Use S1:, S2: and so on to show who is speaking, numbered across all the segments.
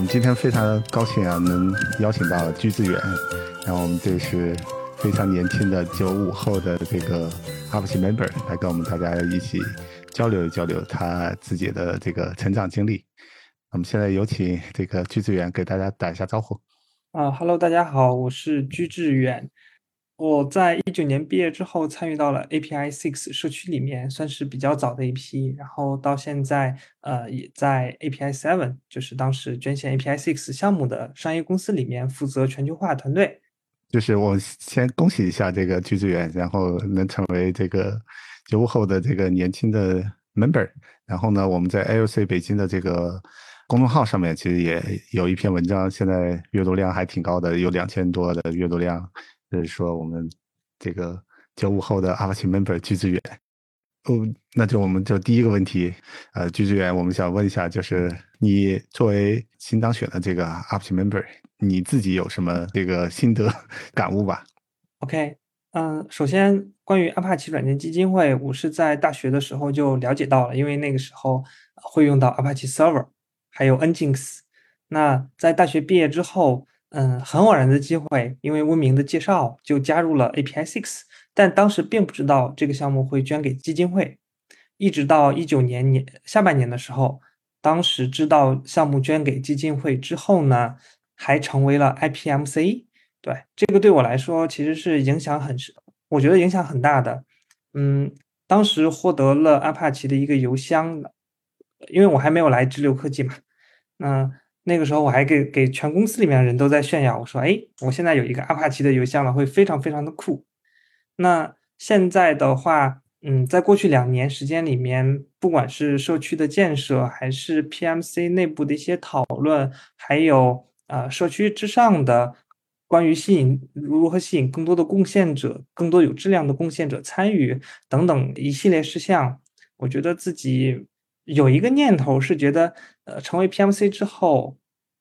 S1: 我们今天非常高兴啊，能邀请到居志远，然后我们这是非常年轻的九五后的这个 UP 主 member 来跟我们大家一起交流交流他自己的这个成长经历。我们现在有请这个居志远给大家打一下招呼。
S2: 啊哈喽，大家好，我是居志远。我在一九年毕业之后，参与到了 API Six 社区里面，算是比较早的一批。然后到现在，呃，也在 API Seven，就是当时捐献 API Six 项目的商业公司里面负责全球化团队。
S1: 就是我先恭喜一下这个居志远，然后能成为这个九五后的这个年轻的 member。然后呢，我们在 AOC 北京的这个公众号上面，其实也有一篇文章，现在阅读量还挺高的，有两千多的阅读量。就是说，我们这个九五后的 Apache member 居志远，哦，那就我们就第一个问题，呃，居志远，我们想问一下，就是你作为新当选的这个 Apache member，你自己有什么这个心得感悟吧
S2: ？OK，嗯，首先关于 Apache 软件基金会，我是在大学的时候就了解到了，因为那个时候会用到 Apache Server，还有 Nginx。那在大学毕业之后。嗯，很偶然的机会，因为温明的介绍就加入了 API Six，但当时并不知道这个项目会捐给基金会。一直到一九年年下半年的时候，当时知道项目捐给基金会之后呢，还成为了 IPMC。对这个对我来说其实是影响很，我觉得影响很大的。嗯，当时获得了阿帕奇的一个邮箱，因为我还没有来直流科技嘛，那。那个时候我还给给全公司里面的人都在炫耀，我说：“哎，我现在有一个阿帕奇的邮箱了，会非常非常的酷。”那现在的话，嗯，在过去两年时间里面，不管是社区的建设，还是 PMC 内部的一些讨论，还有呃社区之上的关于吸引如何吸引更多的贡献者、更多有质量的贡献者参与等等一系列事项，我觉得自己。有一个念头是觉得，呃，成为 PMC 之后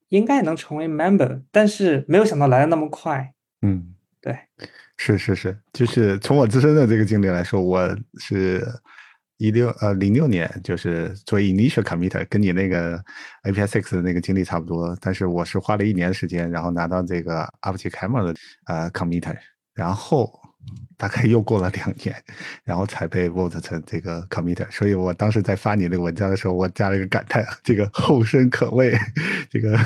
S2: 应该能成为 member，但是没有想到来的那么快。
S1: 嗯，
S2: 对，
S1: 是是是，就是从我自身的这个经历来说，我是一六呃零六年就是作为 initial committer，跟你那个 API Six 的那个经历差不多，但是我是花了一年时间，然后拿到这个 Apache Camel 的呃 committer，然后。大概又过了两年，然后才被 vote 成这个 committer。所以我当时在发你那个文章的时候，我加了一个感叹：这个后生可畏。这个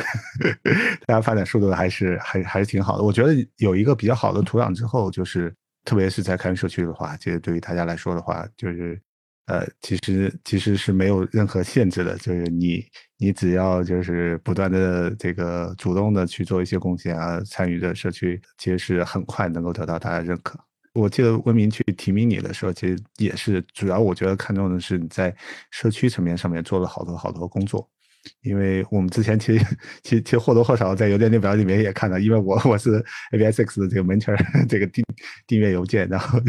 S1: 大家发展速度还是还还是挺好的。我觉得有一个比较好的土壤之后，就是特别是在开源社区的话，其实对于大家来说的话，就是呃，其实其实是没有任何限制的，就是你你只要就是不断的这个主动的去做一些贡献啊，参与的社区，其实是很快能够得到大家认可。我记得温明去提名你的时候，其实也是主要，我觉得看重的是你在社区层面上面做了好多好多工作。因为我们之前其实其实其实或多或少在邮件列表里面也看到，因为我我是 A B S X 的这个 mentor 这个订订阅邮件，然后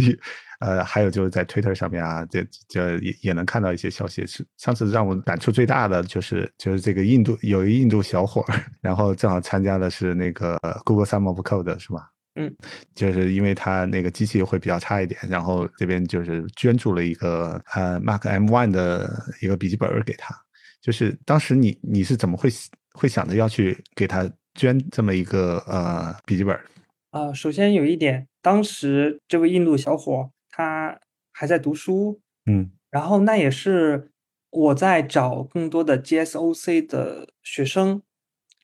S1: 呃还有就是在 Twitter 上面啊，这这也也能看到一些消息。是上次让我感触最大的就是就是这个印度有一印度小伙，然后正好参加的是那个 Google Summer of Code 是吧？
S2: 嗯，
S1: 就是因为他那个机器会比较差一点，然后这边就是捐助了一个呃 Mac M1 的一个笔记本给他。就是当时你你是怎么会会想着要去给他捐这么一个呃笔记本？
S2: 啊，首先有一点，当时这位印度小伙他还在读书，
S1: 嗯，
S2: 然后那也是我在找更多的 GSOC 的学生，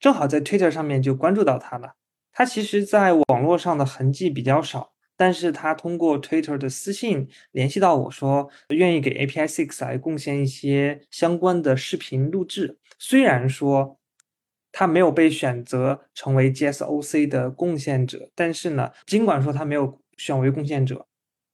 S2: 正好在 Twitter 上面就关注到他了。他其实，在网络上的痕迹比较少，但是他通过 Twitter 的私信联系到我说，愿意给 API Six 来贡献一些相关的视频录制。虽然说他没有被选择成为 GSOC 的贡献者，但是呢，尽管说他没有选为贡献者，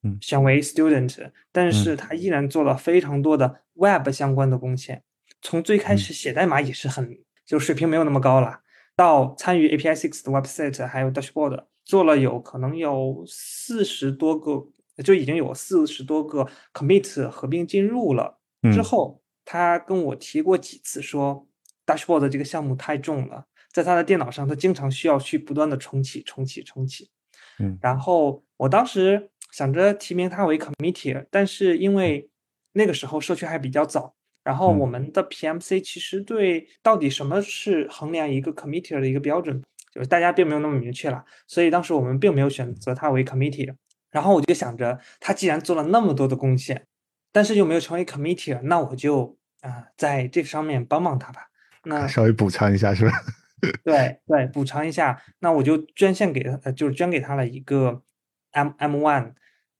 S1: 嗯，
S2: 选为 Student，但是他依然做了非常多的 Web 相关的贡献。从最开始写代码也是很，就水平没有那么高了。到参与 API Six 的 Website 还有 Dashboard 做了有可能有四十多个，就已经有四十多个 Commit 合并进入了。之后他跟我提过几次说，Dashboard 这个项目太重了，在他的电脑上他经常需要去不断的重启、重启、重启。
S1: 嗯，
S2: 然后我当时想着提名他为 Committee，但是因为那个时候社区还比较早，然后我们的 PMC 其实对到底什么是衡量一个 committee 的一个标准，就是大家并没有那么明确了，所以当时我们并没有选择他为 committee。然后我就想着，他既然做了那么多的贡献，但是又没有成为 committee，那我就啊在这上面帮帮他吧。那
S1: 稍微补偿一下是吧？
S2: 对对，补偿一下，那我就捐献给他，就是捐给他了一个 M M One。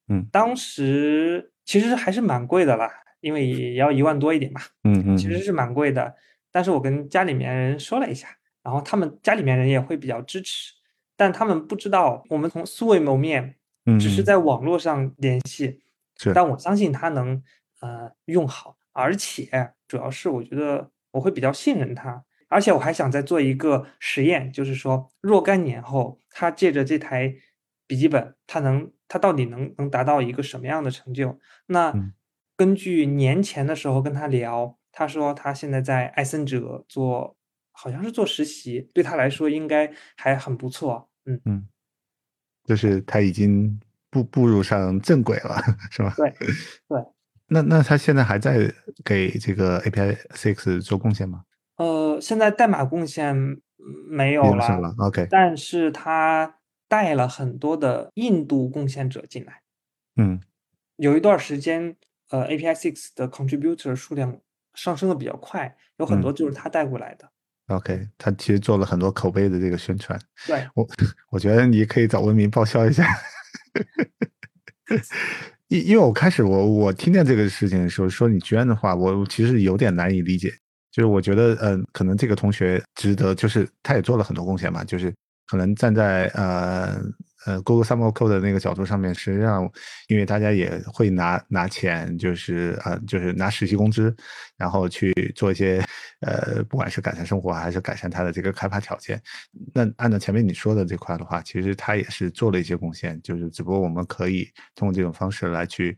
S1: 嗯，
S2: 当时其实还是蛮贵的啦，因为也要一万多一点嘛。
S1: 嗯嗯，
S2: 其实是蛮贵的。但是我跟家里面人说了一下，然后他们家里面人也会比较支持，但他们不知道我们从素未谋面，嗯只是在网络上联系。
S1: 是，
S2: 但我相信他能呃用好，而且主要是我觉得我会比较信任他，而且我还想再做一个实验，就是说若干年后，他借着这台笔记本，他能。他到底能能达到一个什么样的成就？那根据年前的时候跟他聊，他说他现在在艾森哲做，好像是做实习，对他来说应该还很不错。嗯
S1: 嗯，就是他已经步步入上正轨了，是吧？
S2: 对对。
S1: 那那他现在还在给这个 API Six 做贡献吗？
S2: 呃，现在代码贡献没有了。
S1: OK，
S2: 但是他。带了很多的印度贡献者进来，
S1: 嗯，
S2: 有一段时间，呃，API Six 的 contributor 数量上升的比较快，有很多就是他带过来的。
S1: OK，他其实做了很多口碑的这个宣传。
S2: 对，
S1: 我我觉得你可以找文明报销一下，因因为我开始我我听见这个事情的时候，说你捐的话，我其实有点难以理解，就是我觉得，嗯，可能这个同学值得，就是他也做了很多贡献嘛，就是。可能站在呃呃 Google Summer Code 的那个角度上面，实际上因为大家也会拿拿钱，就是呃就是拿实习工资，然后去做一些呃不管是改善生活还是改善它的这个开发条件。那按照前面你说的这块的话，其实他也是做了一些贡献，就是只不过我们可以通过这种方式来去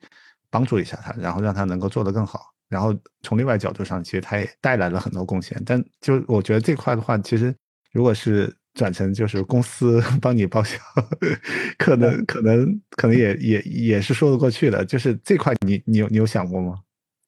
S1: 帮助一下他，然后让他能够做得更好。然后从另外角度上，其实他也带来了很多贡献。但就我觉得这块的话，其实如果是转成就是公司 帮你报销，可能可能可能也也也是说得过去的。就是这块你你有你有想过吗？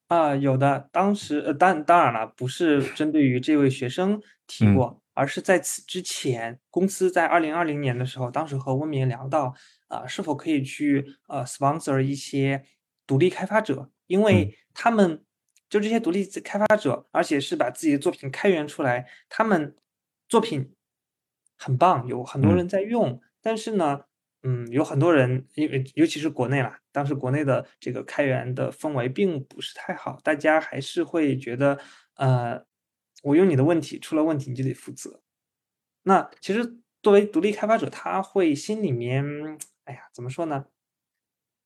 S2: 啊，有的。当时呃，当当然了，不是针对于这位学生提过，而是在此之前，公司在二零二零年的时候，当时和温明聊到啊，是否可以去呃 sponsor 一些独立开发者，因为他们就这些独立开发者，而且是把自己的作品开源出来，他们作品。很棒，有很多人在用，但是呢，嗯，有很多人，因为尤其是国内啦，当时国内的这个开源的氛围并不是太好，大家还是会觉得，呃，我用你的问题出了问题你就得负责。那其实作为独立开发者，他会心里面，哎呀，怎么说呢？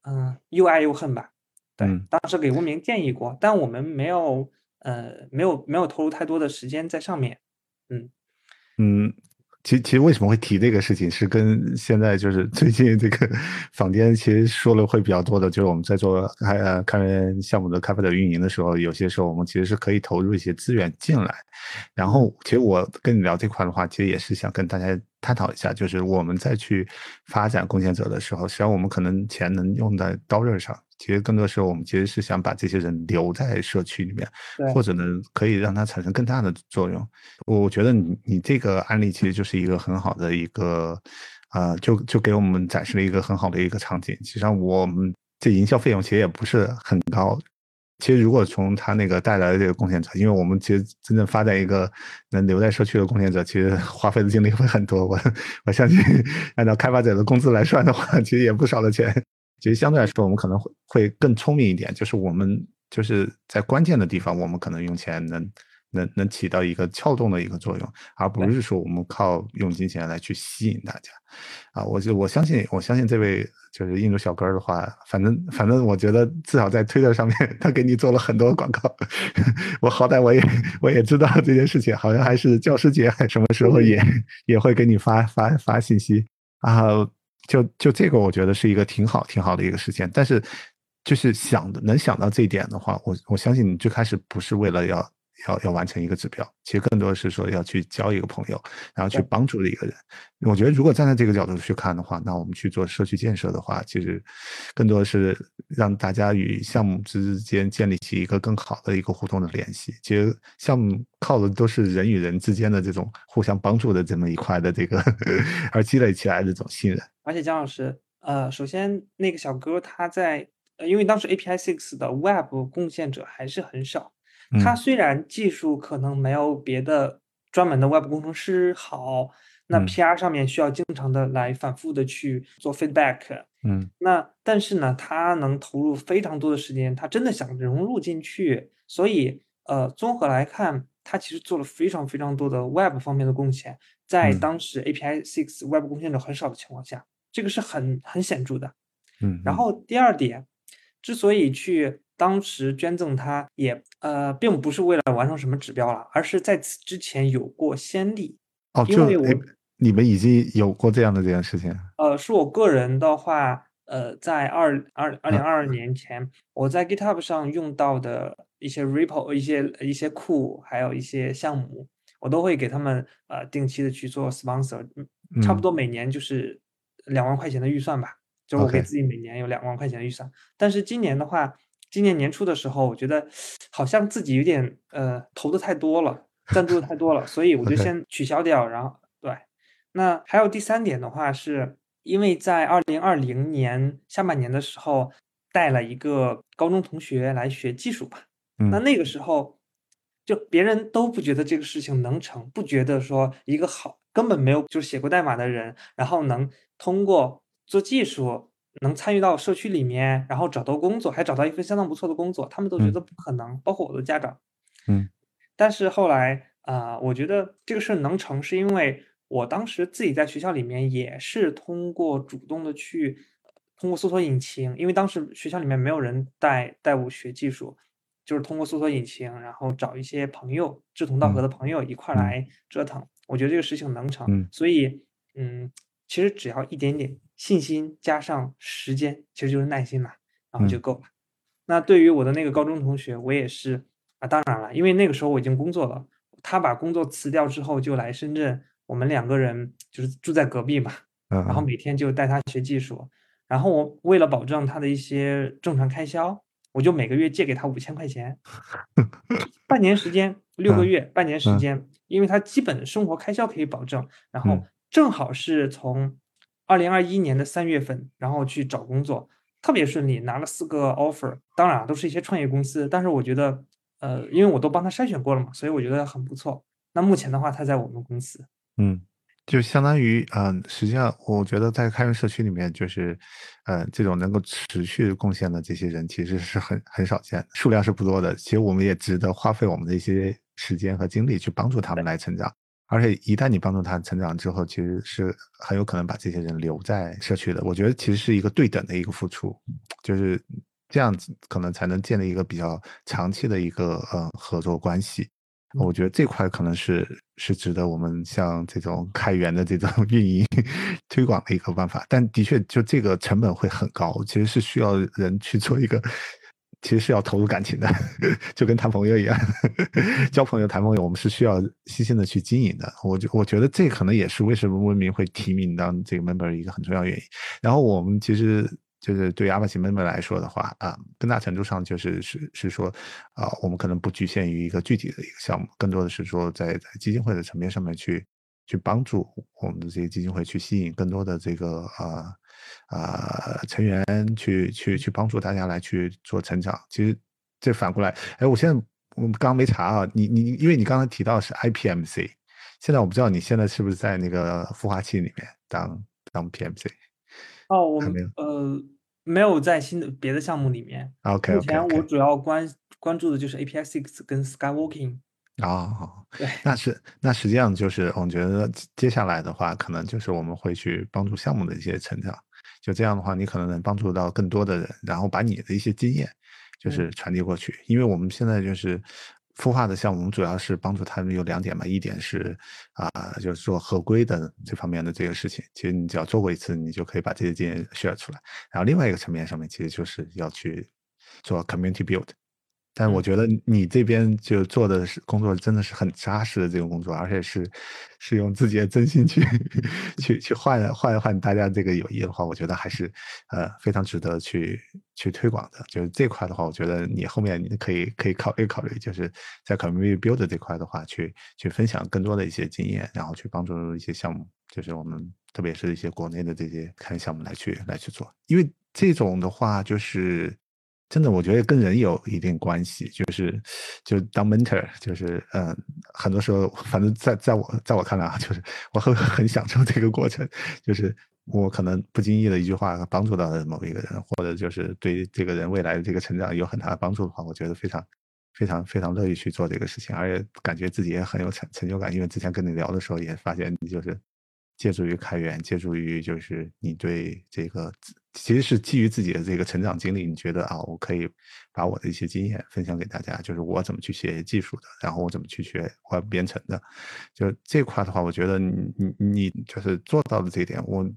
S2: 嗯，又爱又恨吧。对，当时给文明建议过，但我们没有，呃，没有没有投入太多的时间在上面。嗯
S1: 嗯。其其实为什么会提这个事情，是跟现在就是 最近这个坊间其实说的会比较多的，就是我们在做开呃开源项目的开发者运营的时候，有些时候我们其实是可以投入一些资源进来。然后，其实我跟你聊这块的话，其实也是想跟大家探讨一下，就是我们在去发展贡献者的时候，实际上我们可能钱能用在刀刃上。其实更多时候，我们其实是想把这些人留在社区里面，或者呢，可以让他产生更大的作用。我觉得你你这个案例其实就是一个很好的一个，呃，就就给我们展示了一个很好的一个场景。实际上，我们这营销费用其实也不是很高。其实，如果从他那个带来的这个贡献者，因为我们其实真正发展一个能留在社区的贡献者，其实 花费的精力会很多。我我相信，按照开发者的工资来算的话，其实也不少的钱。其实相对来说，我们可能会会更聪明一点，就是我们就是在关键的地方，我们可能用钱能能能起到一个撬动的一个作用，而不是说我们靠用金钱来去吸引大家。啊，我就我相信，我相信这位就是印度小哥的话，反正反正我觉得至少在推特上面，他给你做了很多广告。我好歹我也我也知道这件事情，好像还是教师节还什么时候也也会给你发发发信息啊。就就这个，我觉得是一个挺好挺好的一个事件。但是，就是想能想到这一点的话，我我相信你最开始不是为了要要要完成一个指标，其实更多的是说要去交一个朋友，然后去帮助一个人。我觉得如果站在这个角度去看的话，那我们去做社区建设的话，其实更多的是让大家与项目之间建立起一个更好的一个互动的联系。其实项目靠的都是人与人之间的这种互相帮助的这么一块的这个 而积累起来的这种信任。
S2: 而且姜老师，呃，首先那个小哥他在，呃，因为当时 API Six 的 Web 贡献者还是很少，他
S1: 嗯
S2: 虽然技术可能没有别的专门的 Web 工程师好，那
S1: 嗯。
S2: PR 上面需要经常的来反复的去做 feedback，
S1: 嗯。
S2: 那但是呢，他能投入非常多的时间，他真的想融入进去，所以呃，综合来看，他其实做了非常非常多的 Web 方面的贡献，在
S1: 嗯。
S2: 当时 API Six Web 贡献者很少的情况下，这个是很很显著的。
S1: 嗯，嗯。
S2: 然后第二点，之所以去当时捐赠他，也呃，并不是为了完成什么指标了，而是在此之前有过先例。
S1: 哦，就
S2: 因为我
S1: 你们已经有过这样的这件事情。
S2: 呃，是我个人的话，呃，在二二二零
S1: 嗯
S2: 二二年前，我在 GitHub 上用到的一些 repo、一些一些库，还有一些项目，我都会给他们呃定期的去做 sponsor，嗯差不
S1: 嗯
S2: 多每年就是两万块钱的预算吧，就是我给自己每年有两万块钱的预算。但是今年的话，今年年初的时候，我觉得好像自己有点呃投的太多了，赞助的太多了，所以我就 先取消掉，然后对。那还有第三点的话，是因为在二零二零年下半年的时候，带了一个高中同学来学技术吧。那
S1: 嗯
S2: 那个时候，就别人都不觉得这个事情能成，不觉得说一个好根本没有就是写过代码的人，然后能通过做技术，能参与到社区里面，然后找到工作，还找到一份相当不错的工作，他们都觉
S1: 嗯
S2: 得不可能，包括我的家长。
S1: 嗯
S2: 但是后来啊、我觉得这个事儿能成，是因为我当时自己在学校里面也是通过主动的去通过搜索引擎，因为当时学校里面没有人带带我学技术，就是通过搜索引擎，然后找一些朋友志同道合
S1: 嗯
S2: 的朋友一块儿
S1: 嗯
S2: 来折腾。我觉得这个事情能成，
S1: 嗯
S2: 所以嗯，其实只要一点点信心加上时间，其实就是耐心嘛，然后就
S1: 嗯。
S2: 够了。那对于我的那个高中同学，我也是啊，当然了，因为那个时候我已经工作了，他把工作辞掉之后就来深圳，我们两个人就是住在隔壁嘛，然后
S1: 嗯。
S2: 每天就带他学技术，然后我为了保证他的一些正常开销，我就每个月借给他五千块钱，半年时间，六个
S1: 嗯
S2: 月，半年时
S1: 嗯。
S2: 间，因为他基本的生活开销可以保证，然后
S1: 嗯
S2: 正好是从二零二一年的三月份，然后去找工作，特别顺利，拿了四个 offer，当然啊都是一些创业公司，但是我觉得，呃，因为我都帮他筛选过了嘛，所以我觉得很不错。那目前的话，他在我们公司，
S1: 嗯，就相当于，嗯、实际上我觉得在开源社区里面，就是，呃，这种能够持续贡献的这些人，其实是很很少见的，数量是不多的。其实我们也值得花费我们的一些时间和精力去帮助他们来成长。而且一旦你帮助他成长之后，其实是很有可能把这些人留在社区的。我觉得其实是一个对等的一个付出，就是这样子，可能才能建立一个比较长期的一个呃合作关系。我觉得这块可能是是值得我们像这种开源的这种运营推广的一个办法，但的确就这个成本会很高，其实是需要人去做一个，其实是要投入感情的，就跟谈朋友一样，交朋友谈朋友，我们是需要细心的去经营的。我觉我觉得这可能也是为什么文明会提名当这个 member 一个很重要原因。然后我们其实就是对阿帕奇 member 来说的话啊，更大程度上就是是是说啊，我们可能不局限于一个具体的一个项目，更多的是说在在基金会的层面上面去去帮助我们的这些基金会去吸引更多的这个呃呃成员去去去帮助大家来去做成长。其实这反过来，哎，我现在我们刚刚没查啊，你你因为你刚才提到是 IPMC，现在我不知道你现在是不是在那个孵化器里面当当 PMC。
S2: 哦，我呃没有在新的别的项目里面
S1: ，OK
S2: 目
S1: OK
S2: 前我主要关关注的就是 API Six 跟 Skywalking。
S1: 哦，
S2: 对，
S1: 那是那实际上就是我觉得接下来的话，可能就是我们会去帮助项目的一些成长。就这样的话，你可能能帮助到更多的人，然后把你的一些经验就是传递过去。因为我们现在就是孵化的项目，我们主要是帮助他们有两点嘛，一点是啊、就是做合规的这方面的这个事情，其实你只要做过一次，你就可以把这些经验 share 出来。然后另外一个层面上面，其实就是要去做 community build。但我觉得你这边就做的是工作真的是很扎实的这种工作，而且是是用自己的真心去 去去换换一换大家这个友谊的话，我觉得还是呃非常值得去去推广的。就是这块的话，我觉得你后面你可以可以考虑考虑，就是在 community build 这块的话，去去分享更多的一些经验，然后去帮助一些项目，就是我们特别是一些国内的这些开源项目来去来去做，因为这种的话就是。真的，我觉得跟人有一定关系，就是就当 mentor，就是嗯，很多时候，反正在在我在我看来啊，就是我会很享受这个过程，就是我可能不经意的一句话帮助到了某一个人，或者就是对这个人未来的这个成长有很大的帮助的话，我觉得非常非常非常乐意去做这个事情，而且感觉自己也很有成成就感，因为之前跟你聊的时候也发现你就是借助于开源，借助于就是你对这个。其实是基于自己的这个成长经历，你觉得啊，我可以把我的一些经验分享给大家，就是我怎么去学技术的，然后我怎么去学或编程的，就这块的话，我觉得你你你就是做到了这一点。我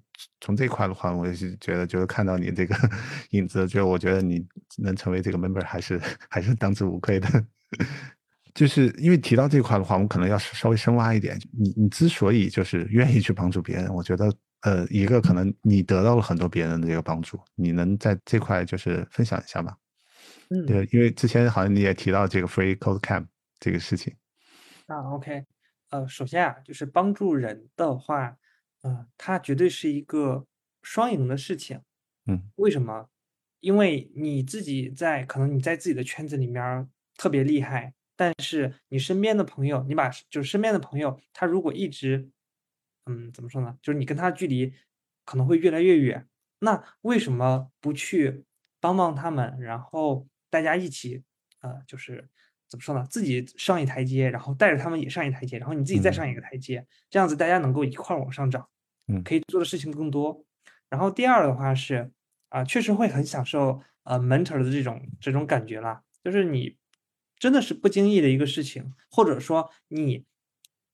S1: 从这块的话，我是觉得，就是看到你这个 影子，就我觉得你能成为这个 member 还是 还是当之无愧的。就是因为提到这块的话，我们可能要稍微深挖一点。你你之所以就是愿意去帮助别人，我觉得。呃，一个可能你得到了很多别人的这个帮助，你能在这块就是分享一下吗？
S2: 嗯，
S1: 对，因为之前好像你也提到这个 Free Code Camp 这个事情。
S2: 啊，OK，呃，首先啊，就是帮助人的话，嗯，它绝对是一个双赢的事情。
S1: 嗯，
S2: 为什么？因为你自己在可能你在自己的圈子里面特别厉害，但是你身边的朋友，你把就是身边的朋友，他如果一直嗯，怎么说呢？就是你跟他距离可能会越来越远，那为什么不去帮帮他们，然后大家一起，呃，就是怎么说呢？自己上一台阶，然后带着他们也上一台阶，然后你自己再上一个台阶，这样子大家能够一块儿往上涨，
S1: 嗯，
S2: 可以做的事情更多。然后第二的话是，啊，确实会很享受呃 mentor 的这种这种感觉啦，就是你真的是不经意的一个事情，或者说你，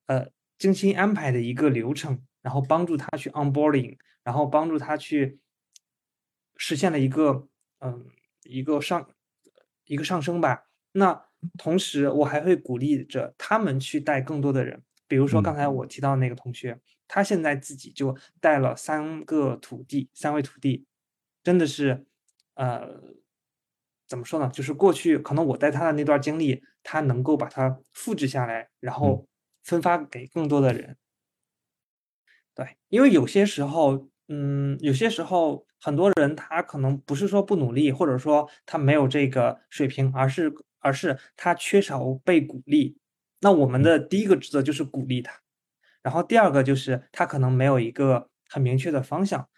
S2: 呃。精心安排的一个流程，然后帮助他去 onboarding，然后帮助他去实现了一个嗯一个上一个上升吧。那同时我还会鼓励着他们去带更多的人，比如说刚才我提到那个同学，他现在自己就带了三个徒弟，三位徒弟，真的是呃怎么说呢？就是过去可能我带他的那段经历，他能够把它复制下来，然后。分发给更多的人，对，因为有些时候，嗯，有些时候很多人他可能不是说不努力，或者说他没有这个水平，而是而是他缺少被鼓励。那我们的第一个职责就是鼓励他，然后第二个就是他可能没有一个很明确的方向，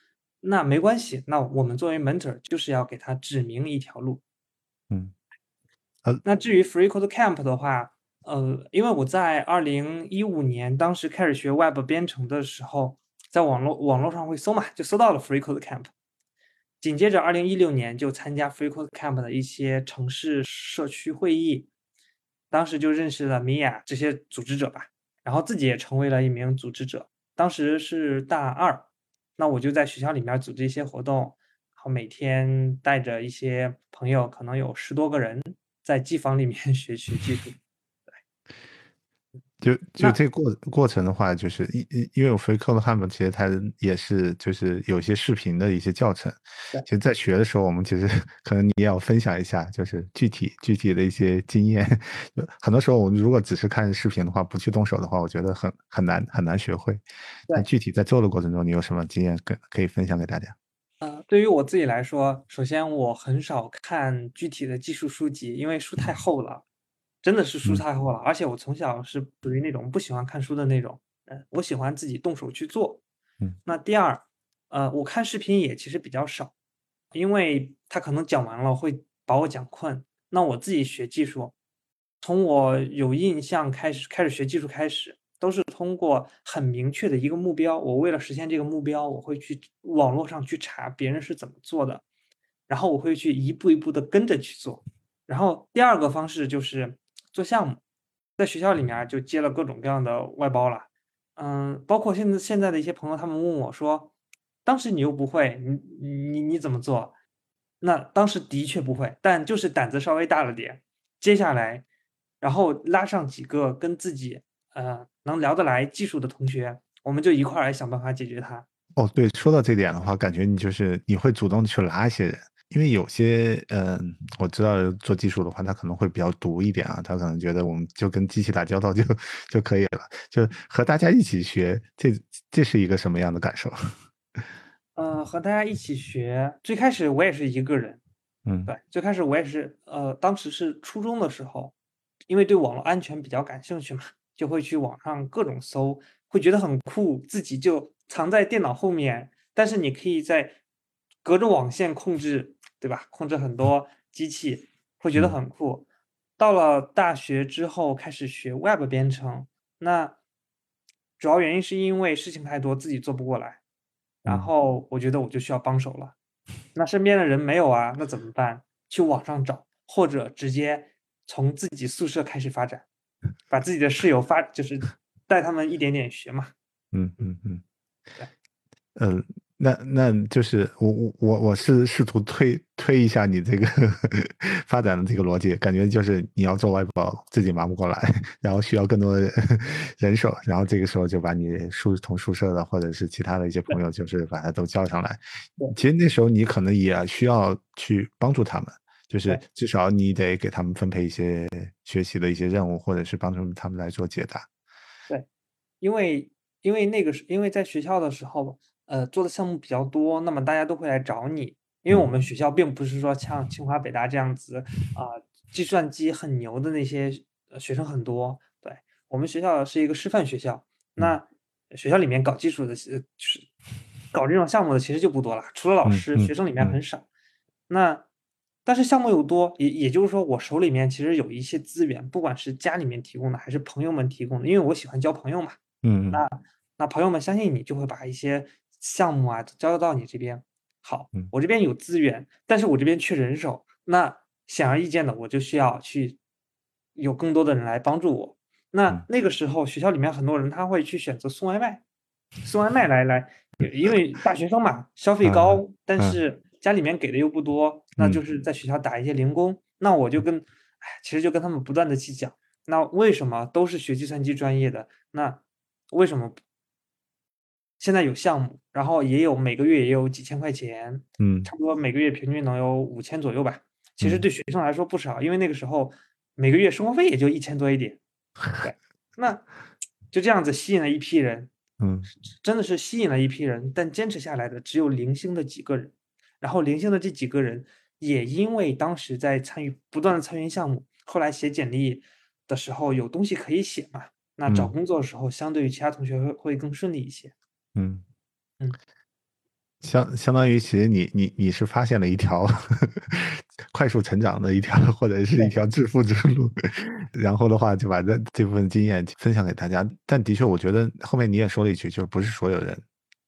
S2: 那没关系，那我们作为 mentor 就是要给他指明一条路。
S1: 嗯，
S2: 那至于 Free Code Camp 的话。呃，因为我在二零一五年当时开始学 Web 编程的时候，在网络网络上会搜嘛，就搜到了 Free Code Camp。紧接着二零一六年就参加 Free Code Camp 的一些城市社区会议，当时就认识了米娅这些组织者吧，然后自己也成为了一名组织者。当时是大二，那我就在学校里面组织一些活动，然后每天带着一些朋友，可能有十多个人，在机房里面 学习技术。
S1: 就就这过过程的话，就是因因因为我 Free Code Camp 其实它也是就是有些视频的一些教程，其实在学的时候，我们其实 可能你也要分享一下，就是具体具体的一些经验。很多时候我们如果只是看视频的话，不去动手的话，我觉得很很难很难学会。那具体在做的过程中，你有什么经验跟可以分享给大家？
S2: 呃，对于我自己来说，首先我很少看具体的技术书籍，因为书太厚了。真的是书太厚了，而且我从小是属于那种不喜欢看书的那种，嗯，我喜欢自己动手去做。
S1: 嗯，
S2: 那第二，呃，我看视频也其实比较少，因为他可能讲完了会把我讲困。那我自己学技术，从我有印象开始开始学技术开始，都是通过很明确的一个目标，我为了实现这个目标，我会去网络上去查别人是怎么做的，然后我会去一步一步的跟着去做。然后第二个方式就是。做项目，在学校里面就接了各种各样的外包了，嗯，包括现在现在的一些朋友，他们问我说，当时你又不会，你你你怎么做？那当时的确不会，但就是胆子稍微大了点，接下来，然后拉上几个跟自己呃能聊得来技术的同学，我们就一块儿来想办法解决它。
S1: 哦，对，说到这点的话，感觉你就是你会主动去拉一些人，因为有些嗯，我知道做技术的话，他可能会比较独一点啊，他可能觉得我们就跟机器打交道就就可以了，就和大家一起学，这这是一个什么样的感受？
S2: 呃，和大家一起学，最开始我也是一个人，
S1: 嗯，
S2: 对，最开始我也是，呃，当时是初中的时候，因为对网络安全比较感兴趣嘛，就会去网上各种搜，会觉得很酷，自己就藏在电脑后面，但是你可以在隔着网线控制，对吧？控制很多机器，会觉得很酷。到了大学之后，开始学 Web 编程，那主要原因是因为事情太多，自己做不过来。然后我觉得我就需要帮手了，那身边的人没有啊，那怎么办？去网上找，或者直接从自己宿舍开始发展，把自己的室友发，就是带他们一点点学嘛。
S1: 嗯嗯嗯，嗯。那那就是我我我我是试图推推一下你这个 发展的这个逻辑，感觉就是你要做外包自己忙不过来，然后需要更多的 人手，然后这个时候就把你宿同宿舍的或者是其他的一些朋友，就是把他都叫上来。其实那时候你可能也需要去帮助他们，就是至少你得给他们分配一些学习的一些任务，或者是帮助他们来做解答。
S2: 对，因为因为那个是因为在学校的时候。呃，做的项目比较多，那么大家都会来找你，因为我们学校并不是说像清华、北大这样子啊，计算机很牛的那些学生很多。对我们学校是一个师范学校，那学校里面搞技术的，就是搞这种项目的其实就不多了，除了老师，学生里面很少。那但是项目又多，也也就是说，我手里面其实有一些资源，不管是家里面提供的还是朋友们提供的，因为我喜欢交朋友嘛。
S1: 嗯，
S2: 那那朋友们相信你，就会把一些。项目啊，交到你这边，好，我这边有资源，但是我这边缺人手，那显而易见的，我就需要去有更多的人来帮助我。那那个时候，学校里面很多人他会去选择送外卖，送外卖来来，因为大学生嘛，消费高，但是家里面给的又不多，那就是在学校打一些零工。那我就跟，哎，其实就跟他们不断的去讲，那为什么都是学计算机专业的，那为什么？现在有项目，然后也有每个月也有几千块钱，
S1: 嗯，
S2: 差不多每个月平均能有五千左右吧。其实对学生来说不少，因为那个时候每个月生活费也就一千多一点。对，那就这样子吸引了一批人，
S1: 嗯，
S2: 真的是吸引了一批人，但坚持下来的只有零星的几个人。然后零星的这几个人也因为当时在参与不断的参与项目，后来写简历的时候有东西可以写嘛，那找工作的时候相对于其他同学会会更顺利一些。
S1: 嗯。
S2: 嗯，
S1: 相相当于其实你你你是发现了一条 快速成长的一条或者是一条致富之路，然后的话就把这这部分经验分享给大家。但的确，我觉得后面你也说了一句，就是不是所有人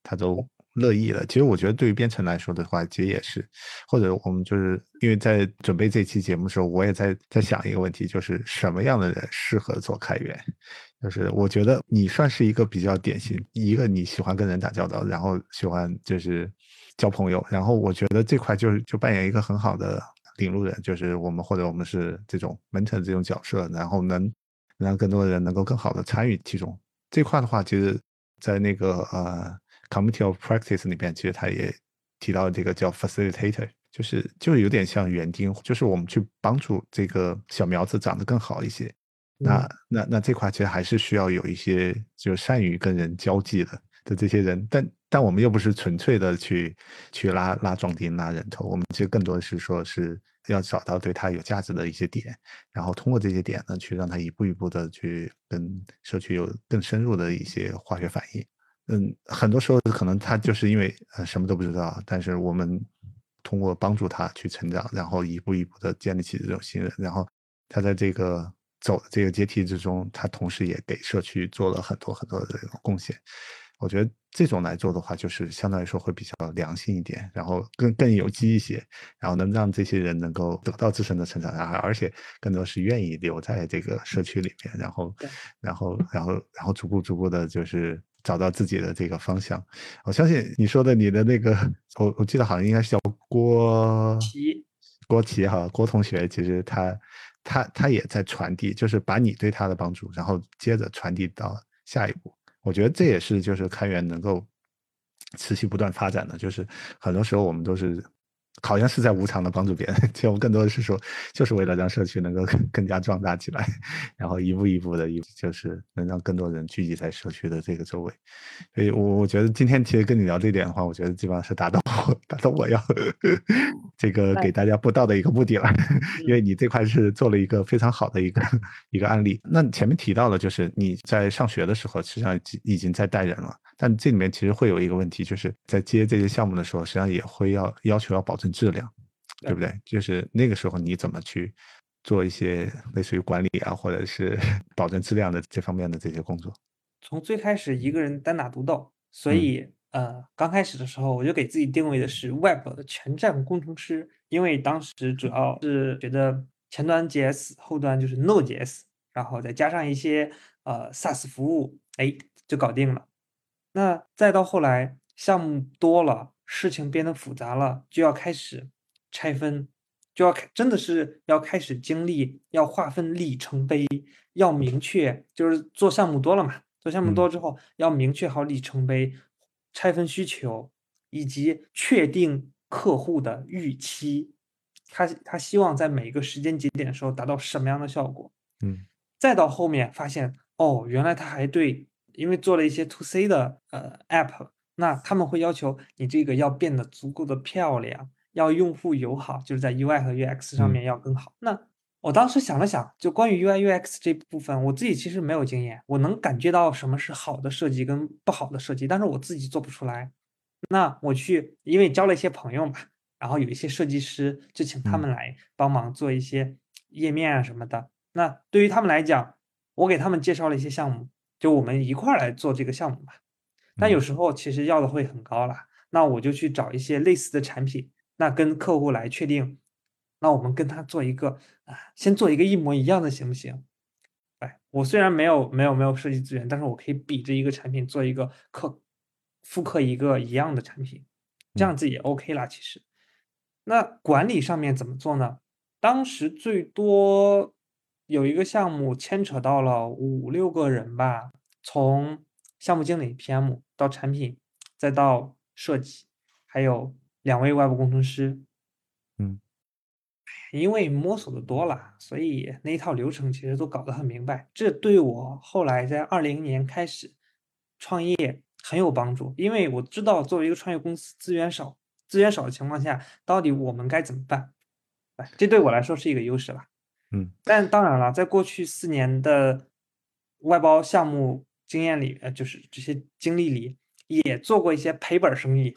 S1: 他都乐意了。其实我觉得对于编程来说的话，其实也是，或者我们就是因为在准备这期节目的时候，我也在在想一个问题，就是什么样的人适合做开源。就是我觉得你算是一个比较典型，一个你喜欢跟人打交道，然后喜欢就是交朋友，然后我觉得这块就是就扮演一个很好的领路人，就是我们或者我们是这种门诊这种角色，然后能让更多的人能够更好的参与其中。这块的话，其实，在那个呃 community of practice 里边，其实他也提到这个叫 facilitator，就是就是有点像园丁，就是我们去帮助这个小苗子长得更好一些。那那那这块其实还是需要有一些就善于跟人交际的的这些人，但但我们又不是纯粹的去去拉拉壮丁拉人头，我们其实更多的是说是要找到对他有价值的一些点，然后通过这些点呢，去让他一步一步的去跟社区有更深入的一些化学反应。嗯，很多时候可能他就是因为呃什么都不知道，但是我们通过帮助他去成长，然后一步一步的建立起这种信任，然后他在这个。走的这个阶梯之中，他同时也给社区做了很多很多的贡献。我觉得这种来做的话，就是相对来说会比较良性一点，然后更更有机一些，然后能让这些人能够得到自身的成长，然后而且更多是愿意留在这个社区里面，然后然后然后然后逐步逐步的，就是找到自己的这个方向。我相信你说的你的那个，我我记得好像应该是叫郭
S2: 奇，
S1: 郭奇哈，郭同学，其实他。他他也在传递，就是把你对他的帮助，然后接着传递到下一步。我觉得这也是就是开源能够持续不断发展的，就是很多时候我们都是。好像是在无偿的帮助别人，其实我们更多的是说，就是为了让社区能够 更加壮大起来，然后一步一步的，一就是能让更多人聚集在社区的这个周围。所以，我我觉得今天其实跟你聊这点的话，我觉得基本上是达到我达到我要 这个给大家布道的一个目的了。因为你这块是做了一个非常好的一个一个案例。那前面提到了，就是你在上学的时候，实际上已经在带人了。但这里面其实会有一个问题，就是在接这些项目的时候，实际上也会要要求要保证质量，对不对？就是那个时候你怎么去做一些类似于管理啊，或者是 保证质量的这方面的这些工作？
S2: 从最开始一个人单打独斗，所以呃，刚开始的时候我就给自己定位的是 Web 的全站工程师，因为当时主要是觉得前端 JS，后端就是 Node.js，然后再加上一些呃 SaaS 服务，哎，就搞定了。那再到后来，项目多了，事情变得复杂了，就要开始拆分，就要开，真的是要开始经历，要划分里程碑，要明确，就是做项目多了嘛，做项目多之后，要明确好里程碑，拆分需求，以及确定客户的预期，他他希望在每一个时间节点的时候达到什么样的效果，
S1: 嗯，
S2: 再到后面发现，哦，原来他还对。因为做了一些 to C 的呃 app，那他们会要求你这个要变得足够的漂亮，要用户友好，就是在 UI 和 UX 上面要更好。那我当时想了想，就关于 UI UX 这部分，我自己其实没有经验，我能感觉到什么是好的设计跟不好的设计，但是我自己做不出来。那我去，因为交了一些朋友嘛，然后有一些设计师，就请他们来帮忙做一些页面啊什么的。那对于他们来讲，我给他们介绍了一些项目。就我们一块儿来做这个项目吧，但有时候其实要的会很高啦，那我就去找一些类似的产品，那跟客户来确定，那我们跟他做一个啊，先做一个一模一样的行不行？哎，我虽然没有没有没有设计资源，但是我可以比着一个产品做一个刻复刻一个一样的产品，这样子也 OK 啦。其实，那管理上面怎么做呢？当时最多。有一个项目牵扯到了五六个人吧，从项目经理 PM 到产品，再到设计，还有两位外部工程师。
S1: 嗯，
S2: 因为摸索的多了，所以那一套流程其实都搞得很明白。这对我后来在二零年开始创业很有帮助，因为我知道作为一个创业公司资源少，资源少的情况下，到底我们该怎么办？哎，这对我来说是一个优势了。
S1: 嗯，
S2: 但当然了，在过去四年的外包项目经验里，呃，就是这些经历里，也做过一些赔本生意，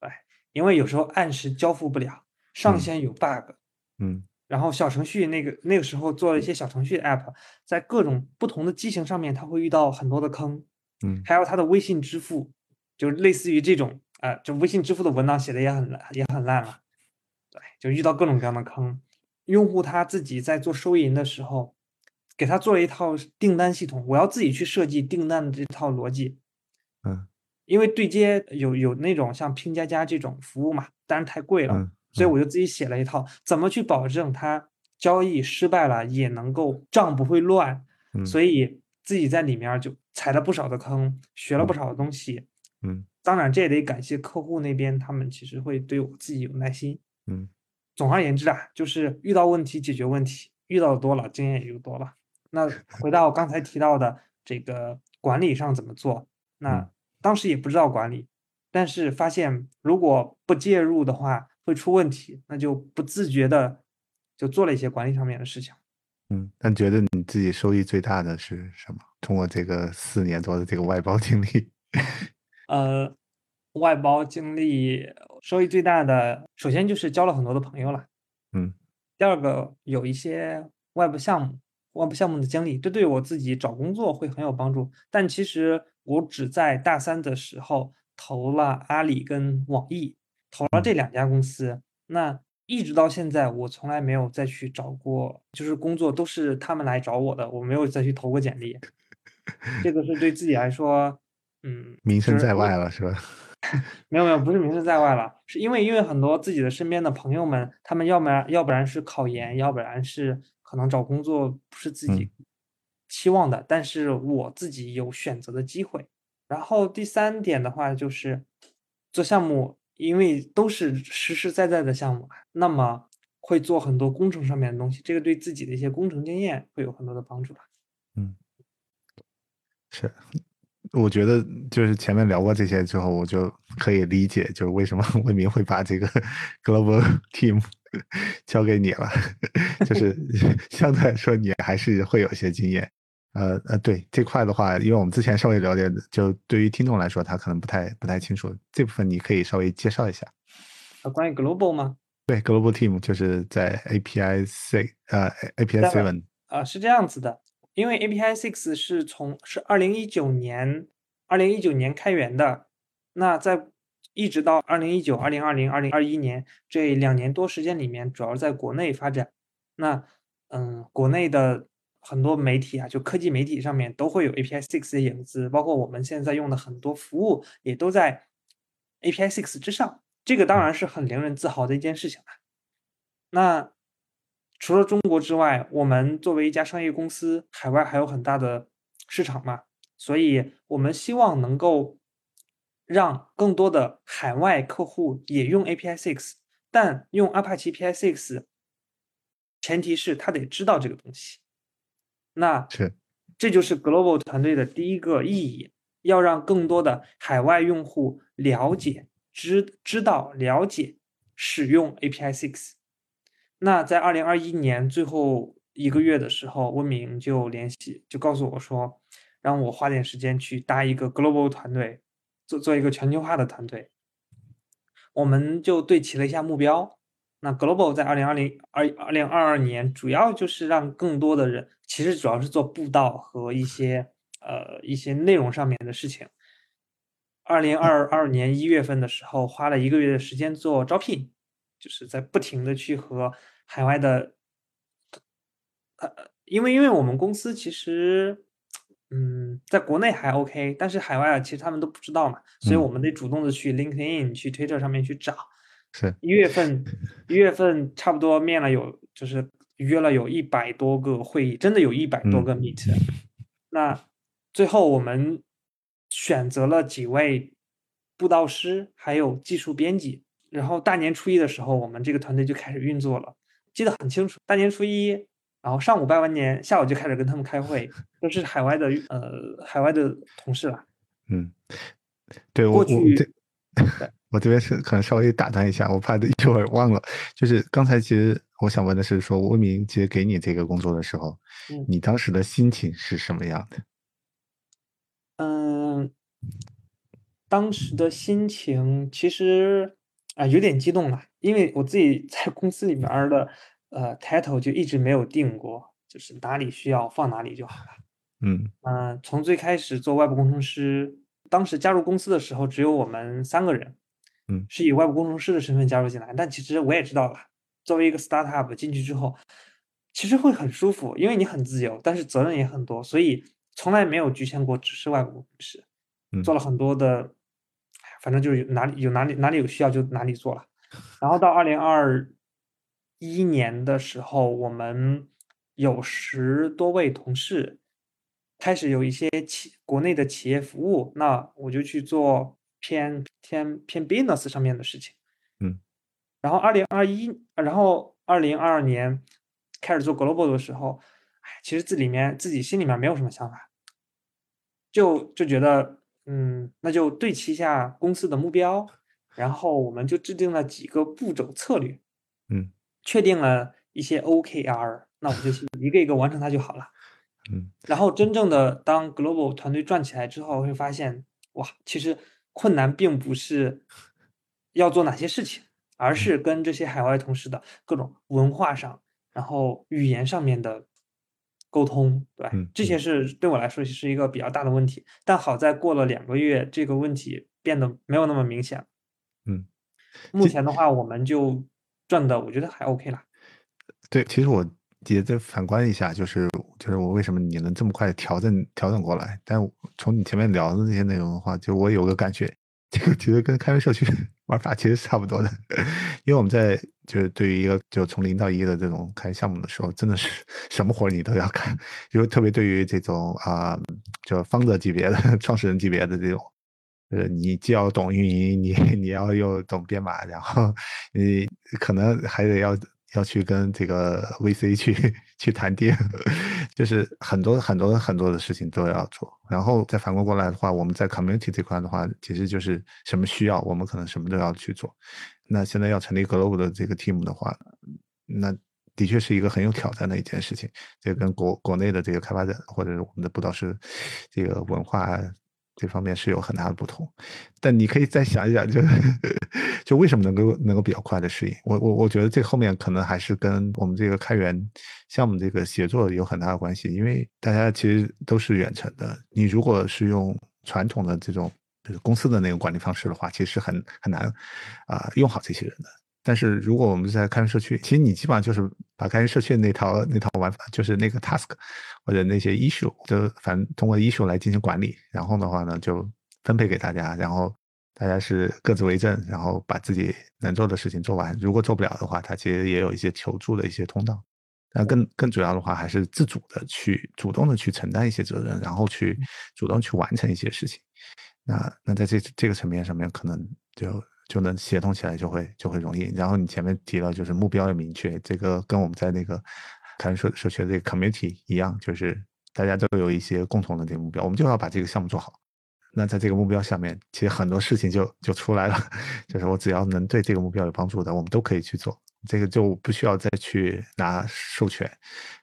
S2: 哎，因为有时候按时交付不了，上线有 bug，
S1: 嗯，
S2: 然后小程序那个那个时候做了一些小程序 app，在各种不同的机型上面，它会遇到很多的坑，
S1: 嗯，
S2: 还有它的微信支付，就类似于这种，呃，就微信支付的文档写的也很烂，也很烂了，对，就遇到各种各样的坑。用户他自己在做收银的时候，给他做了一套订单系统，我要自己去设计订单的这套逻辑。
S1: 嗯，
S2: 因为对接有有那种像拼加加这种服务嘛，但是太贵了，所以我就自己写了一套，怎么去保证他交易失败了也能够账不会乱。所以自己在里面就踩了不少的坑，学了不少的东西。
S1: 嗯，
S2: 当然这也得感谢客户那边，他们其实会对我自己有耐心。
S1: 嗯。
S2: 总而言之啊，就是遇到问题解决问题，遇到的多了，经验也就多了。那回到刚才提到的这个管理上怎么做？那当时也不知道管理，但是发现如果不介入的话会出问题，那就不自觉的就做了一些管理上面的事情。
S1: 嗯，但觉得你自己收益最大的是什么？通过这个四年多的这个外包经历，
S2: 呃。外包经历收益最大的，首先就是交了很多的朋友了，
S1: 嗯。
S2: 第二个有一些外部项目，外部项目的经历，这对我自己找工作会很有帮助。但其实我只在大三的时候投了阿里跟网易，投了这两家公司。那一直到现在，我从来没有再去找过，就是工作都是他们来找我的，我没有再去投过简历。这个是对自己来说，嗯，
S1: 名声在外了，是吧？
S2: 没有没有，不是名声在外了，是因为因为很多自己的身边的朋友们，他们要么然要不然是考研，要不然是可能找工作不是自己期望的，但是我自己有选择的机会。然后第三点的话就是做项目，因为都是实实在在的项目，那么会做很多工程上面的东西，这个对自己的一些工程经验会有很多的帮助吧。
S1: 嗯，是。我觉得就是前面聊过这些之后，我就可以理解，就是为什么 魏明会把这个 global team 交给你了，就是 相对来说你还是会有一些经验。呃呃，对这块的话，因为我们之前稍微了解，就对于听众来说，他可能不太不太清楚这部分，你可以稍微介绍一下。
S2: 啊，关于 global 吗？
S1: 对，global team 就是在 API six 呃 API seven
S2: 啊，是这样子的。因为 API Six 是从是二零一九年二零一九年开源的，那在一直到二零一九、二零二零、二零二一年这两年多时间里面，主要在国内发展。那嗯，国内的很多媒体啊，就科技媒体上面都会有 API Six 的影子，包括我们现在用的很多服务也都在 API Six 之上。这个当然是很令人自豪的一件事情了。那。除了中国之外，我们作为一家商业公司，海外还有很大的市场嘛，所以我们希望能够让更多的海外客户也用 API Six，但用 Apache API Six，前提是他得知道这个东西。那
S1: 是，
S2: 这就是 Global 团队的第一个意义，要让更多的海外用户了解、知知道、了解使用 API Six。那在二零二一年最后一个月的时候，温明就联系，就告诉我说，让我花点时间去搭一个 global 团队，做做一个全球化的团队。我们就对齐了一下目标。那 global 在二零二零二二零二二年，主要就是让更多的人，其实主要是做布道和一些呃一些内容上面的事情。二零二二年一月份的时候，花了一个月的时间做招聘。就是在不停的去和海外的，呃，因为因为我们公司其实，嗯，在国内还 OK，但是海外其实他们都不知道嘛，所以我们得主动的去 LinkedIn、去 Twitter 上面去找。
S1: 是
S2: 一月份，一月份差不多面了有，就是约了有一百多个会议，真的有一百多个 meet。那最后我们选择了几位布道师，还有技术编辑。然后大年初一的时候，我们这个团队就开始运作了，记得很清楚。大年初一，然后上午拜完年，下午就开始跟他们开会，都是海外的呃海外的同事了。
S1: 嗯，对我我这我这边是可能稍微打断一下，我怕一会儿忘了。就是刚才其实我想问的是，说魏明其实给你这个工作的时候，你当时的心情是什么样的？
S2: 嗯，当时的心情其实。啊，有点激动了，因为我自己在公司里面的呃 title 就一直没有定过，就是哪里需要放哪里就好了。
S1: 嗯
S2: 嗯，从最开始做外部工程师，当时加入公司的时候只有我们三个人，
S1: 嗯，
S2: 是以外部工程师的身份加入进来。但其实我也知道了，作为一个 startup 进去之后，其实会很舒服，因为你很自由，但是责任也很多，所以从来没有局限过只是外部工程师，做了很多的。反正就是哪里有哪里哪里有需要就哪里做了，然后到二零二一年的时候，我们有十多位同事开始有一些企国内的企业服务，那我就去做偏偏偏 business 上面的事情，
S1: 嗯，
S2: 然后二零二一，然后二零二二年开始做 global 的时候，哎，其实这里面自己心里面没有什么想法，就就觉得。嗯，那就对齐一下公司的目标，然后我们就制定了几个步骤策略，
S1: 嗯，
S2: 确定了一些 OKR，那我们就 一个一个完成它就好了，
S1: 嗯，
S2: 然后真正的当 Global 团队转起来之后，会发现哇，其实困难并不是要做哪些事情，而是跟这些海外同事的各种文化上，然后语言上面的。沟通对，这些是对我来说是一个比较大的问题。但好在过了两个月，这个问题变得没有那么明显。
S1: 嗯，
S2: 目前的话，我们就赚的，我觉得还 OK 啦。
S1: 对，其实我也在反观一下，就是就是我为什么你能这么快调整调整过来？但从你前面聊的那些内容的话，就我有个感觉，这个其实跟开源社区 玩法其实差不多的，因为我们在就是对于一个就从零到一的这种开项目的时候，真的是什么活你都要干，因 为特别对于这种啊，就方的级别的创始人级别的这种，呃，你既要懂运营，你 你要又懂编码，然后你可能还得要。要去跟这个 VC 去去谈定，就是很多很多很多的事情都要做。然后再反过过来的话，我们在 community 这块的话，其实就是什么需要，我们可能什么都要去做。那现在要成立 global 的这个 team 的话，那的确是一个很有挑战的一件事情。这跟国国内的这个开发者或者是我们的布道师这个文化。这方面是有很大的不同，但你可以再想一想，就 就为什么能够能够比较快的适应？我我我觉得这后面可能还是跟我们这个开源项目这个协作有很大的关系，因为大家其实都是远程的。你如果是用传统的这种公司的那种管理方式的话，其实很很难啊用好这些人的。但是如果我们在开源社区，其实你基本上就是把开源社区那套那套玩法，就是那个 task 或者那些 issue，就反正通过 issue 来进行管理，然后的话呢就分配给大家，然后大家是各自为政，然后把自己能做的事情做完。如果做不了的话，它其实也有一些求助的一些通道。但更更主要的话，还是自主的去主动的去承担一些责任，然后去主动去完成一些事情。那那在这这个层面上面，可能就。就能协同起来，就会就会容易。然后你前面提了，就是目标要明确，这个跟我们在那个开源社社区的这个 community 一样，就是大家都有一些共同的这个目标，我们就要把这个项目做好。那在这个目标下面，其实很多事情就就出来了，就是我只要能对这个目标有帮助的，我们都可以去做。这个就不需要再去拿授权。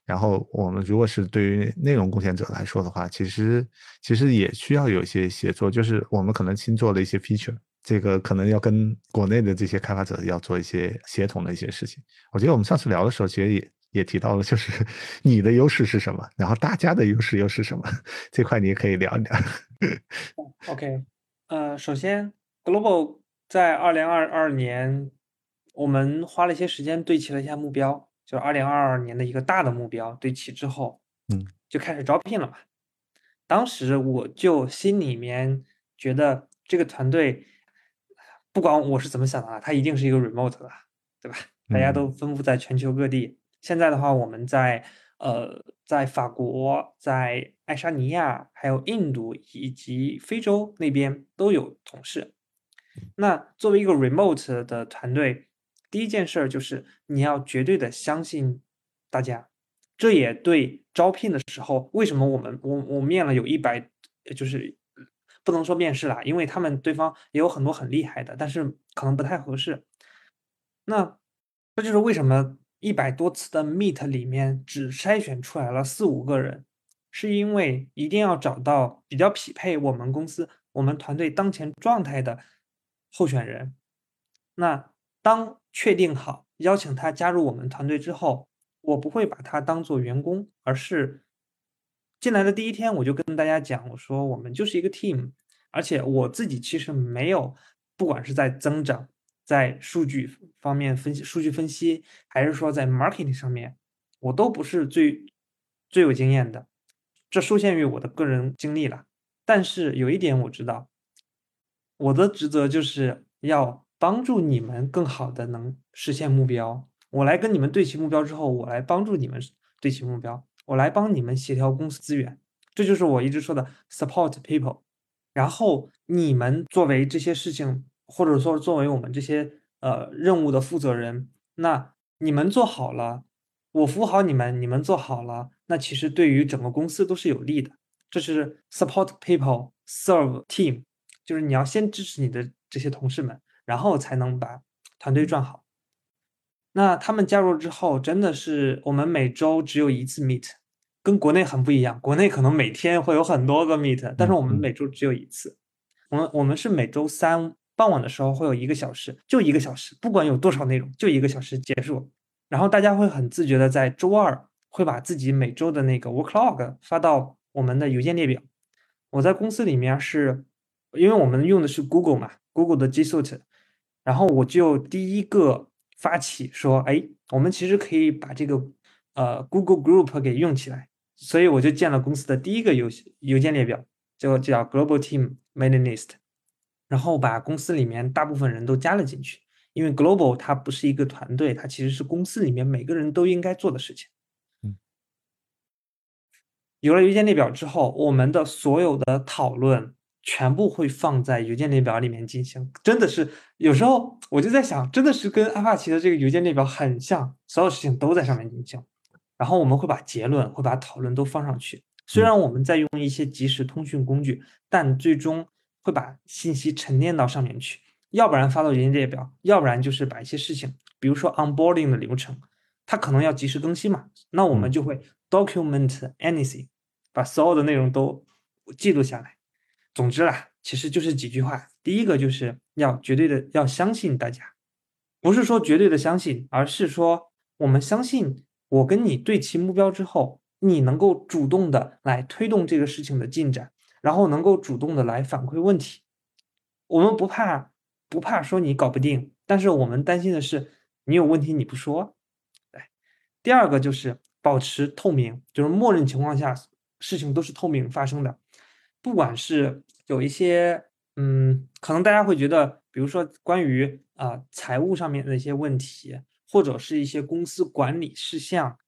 S1: 然后我们如果是对于内容贡献者来说的话，其实其实也需要有一些协作，就是我们可能新做了一些 feature。这个可能要跟国内的这些开发者要做一些协同的一些事情。我觉得我们上次聊的时候，其实也也提到了，就是 你的优势是什么，然后大家的优势又是什么，这块你也可以聊一聊。
S2: OK，呃，首先，Global 在二零二二年，我们花了一些时间对齐了一下目标，就二零二二年的一个大的目标对齐之后，
S1: 嗯，
S2: 就开始招聘了嘛。当时我就心里面觉得这个团队。不管我是怎么想的啊，它一定是一个 remote 的，对吧？大家都分布在全球各地。现在的话，我们在呃，在法国、在爱沙尼亚、还有印度以及非洲那边都有同事。那作为一个 remote 的团队，第一件事儿就是你要绝对的相信大家。这也对招聘的时候，为什么我们我我面了有一百，就是。不能说面试啦，因为他们对方也有很多很厉害的，但是可能不太合适。那这就是为什么一百多次的 meet 里面只筛选出来了四五个人，是因为一定要找到比较匹配我们公司、我们团队当前状态的候选人。那当确定好邀请他加入我们团队之后，我不会把他当做员工，而是。进来的第一天，我就跟大家讲，我说我们就是一个 team，而且我自己其实没有，不管是在增长，在数据方面分析、数据分析，还是说在 marketing 上面，我都不是最最有经验的，这受限于我的个人经历了。但是有一点我知道，我的职责就是要帮助你们更好的能实现目标。我来跟你们对齐目标之后，我来帮助你们对齐目标。我来帮你们协调公司资源，这就是我一直说的 support people。然后你们作为这些事情，或者说作为我们这些呃任务的负责人，那你们做好了，我服务好你们，你们做好了，那其实对于整个公司都是有利的。这是 support people serve team，就是你要先支持你的这些同事们，然后才能把团队转好。那他们加入之后，真的是我们每周只有一次 meet，跟国内很不一样。国内可能每天会有很多个 meet，但是我们每周只有一次。我们我们是每周三傍晚的时候会有一个小时，就一个小时，不管有多少内容，就一个小时结束。然后大家会很自觉的在周二会把自己每周的那个 work log 发到我们的邮件列表。我在公司里面是，因为我们用的是 Google 嘛，Google 的 G Suite，然后我就第一个。发起说，哎，我们其实可以把这个呃 Google Group 给用起来，所以我就建了公司的第一个邮邮件列表，就叫 Global Team Mailing List。然后把公司里面大部分人都加了进去。因为 global 它不是一个团队，它其实是公司里面每个人都应该做的事情。
S1: 嗯，
S2: 有了邮件列表之后，我们的所有的讨论全部会放在邮件列表里面进行。真的是有时候我就在想，真的是跟阿帕奇的这个邮件列表很像，所有事情都在上面进行。然后我们会把结论、会把讨论都放上去。虽然我们在用一些即时通讯工具，但最终会把信息沉淀到上面去。要不然发到邮件列表，要不然就是把一些事情，比如说 onboarding 的流程，它可能要及时更新嘛，那我们就会 document anything，把所有的内容都记录下来。总之啦，其实就是几句话。第一个就是要绝对的要相信大家，不是说绝对的相信，而是说我们相信我跟你对齐目标之后，你能够主动的来推动这个事情的进展，然后能够主动的来反馈问题。我们不怕。不怕说你搞不定，但是我们担心的是你有问题你不说。哎，第二个就是保持透明，就是默认情况下事情都是透明发生的，不管是有一些嗯，可能大家会觉得，比如说关于啊财务上面的一些问题，或者是一些公司管理事项，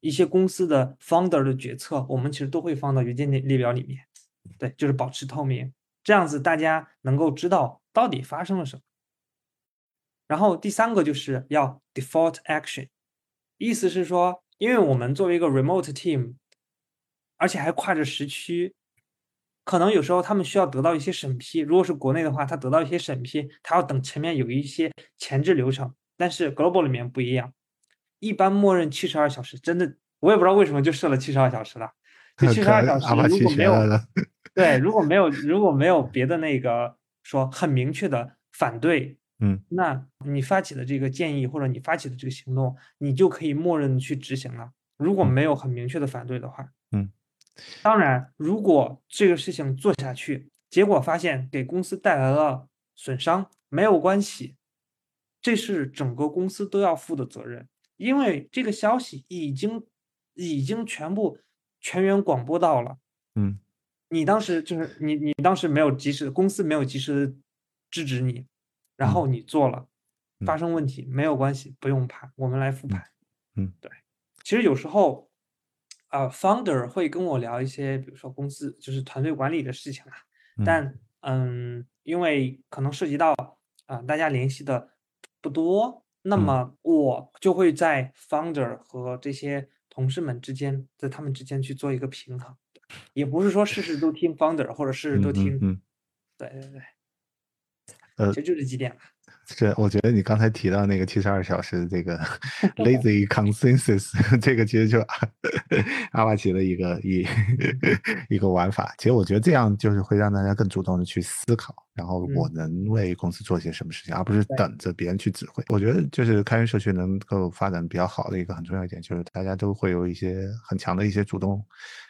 S2: 一些公司的 founder 的决策，我们其实都会放到邮件列列表里面。对，就是保持透明，这样子大家能够知道。到底发生了什么？然后第三个就是要 default action，意思是说，因为我们作为一个 remote team，而且还跨着时区，可能有时候他们需要得到一些审批。如果是国内的话，他得到一些审批，他要等前面有一些前置流程。但是 global 里面不一样，一般默认七十二小时。真的，我也不知道为什么就设了七十二小时了。就 七十二小时如果没有，对，如果没有如果没有别的那个。说很明确的反对，
S1: 嗯，
S2: 那你发起的这个建议或者你发起的这个行动，你就可以默认去执行了。如果没有很明确的反对的话，
S1: 嗯，
S2: 当然，如果这个事情做下去，结果发现给公司带来了损伤，没有关系，这是整个公司都要负的责任，因为这个消息已经已经全部全员广播到了，
S1: 嗯。
S2: 你当时就是你，你当时没有及时，公司没有及时制止你，然后你做了，发生问题没有关系，不用怕，我们来复盘。
S1: 嗯，
S2: 对。其实有时候，啊，founder 会跟我聊一些，比如说公司就是团队管理的事情啊。但嗯，因为可能涉及到啊，大家联系的不多，那么我就会在 founder 和这些同事们之间，在他们之间去做一个平衡。也不是说事事都听 founder，或者事事都听，
S1: 嗯，
S2: 对对对，
S1: 呃，
S2: 其实就这几点吧。
S1: 是，我觉得你刚才提到那个七十二小时这个 lazy consensus，这个其实就 阿帕奇的一个一一个玩法。其实我觉得这样就是会让大家更主动的去思考，然后我能为公司做些什么事情，而不是等着别人去指挥。我觉得就是开源社区能够发展比较好的一个很重要一点，就是大家都会有一些很强的一些主动。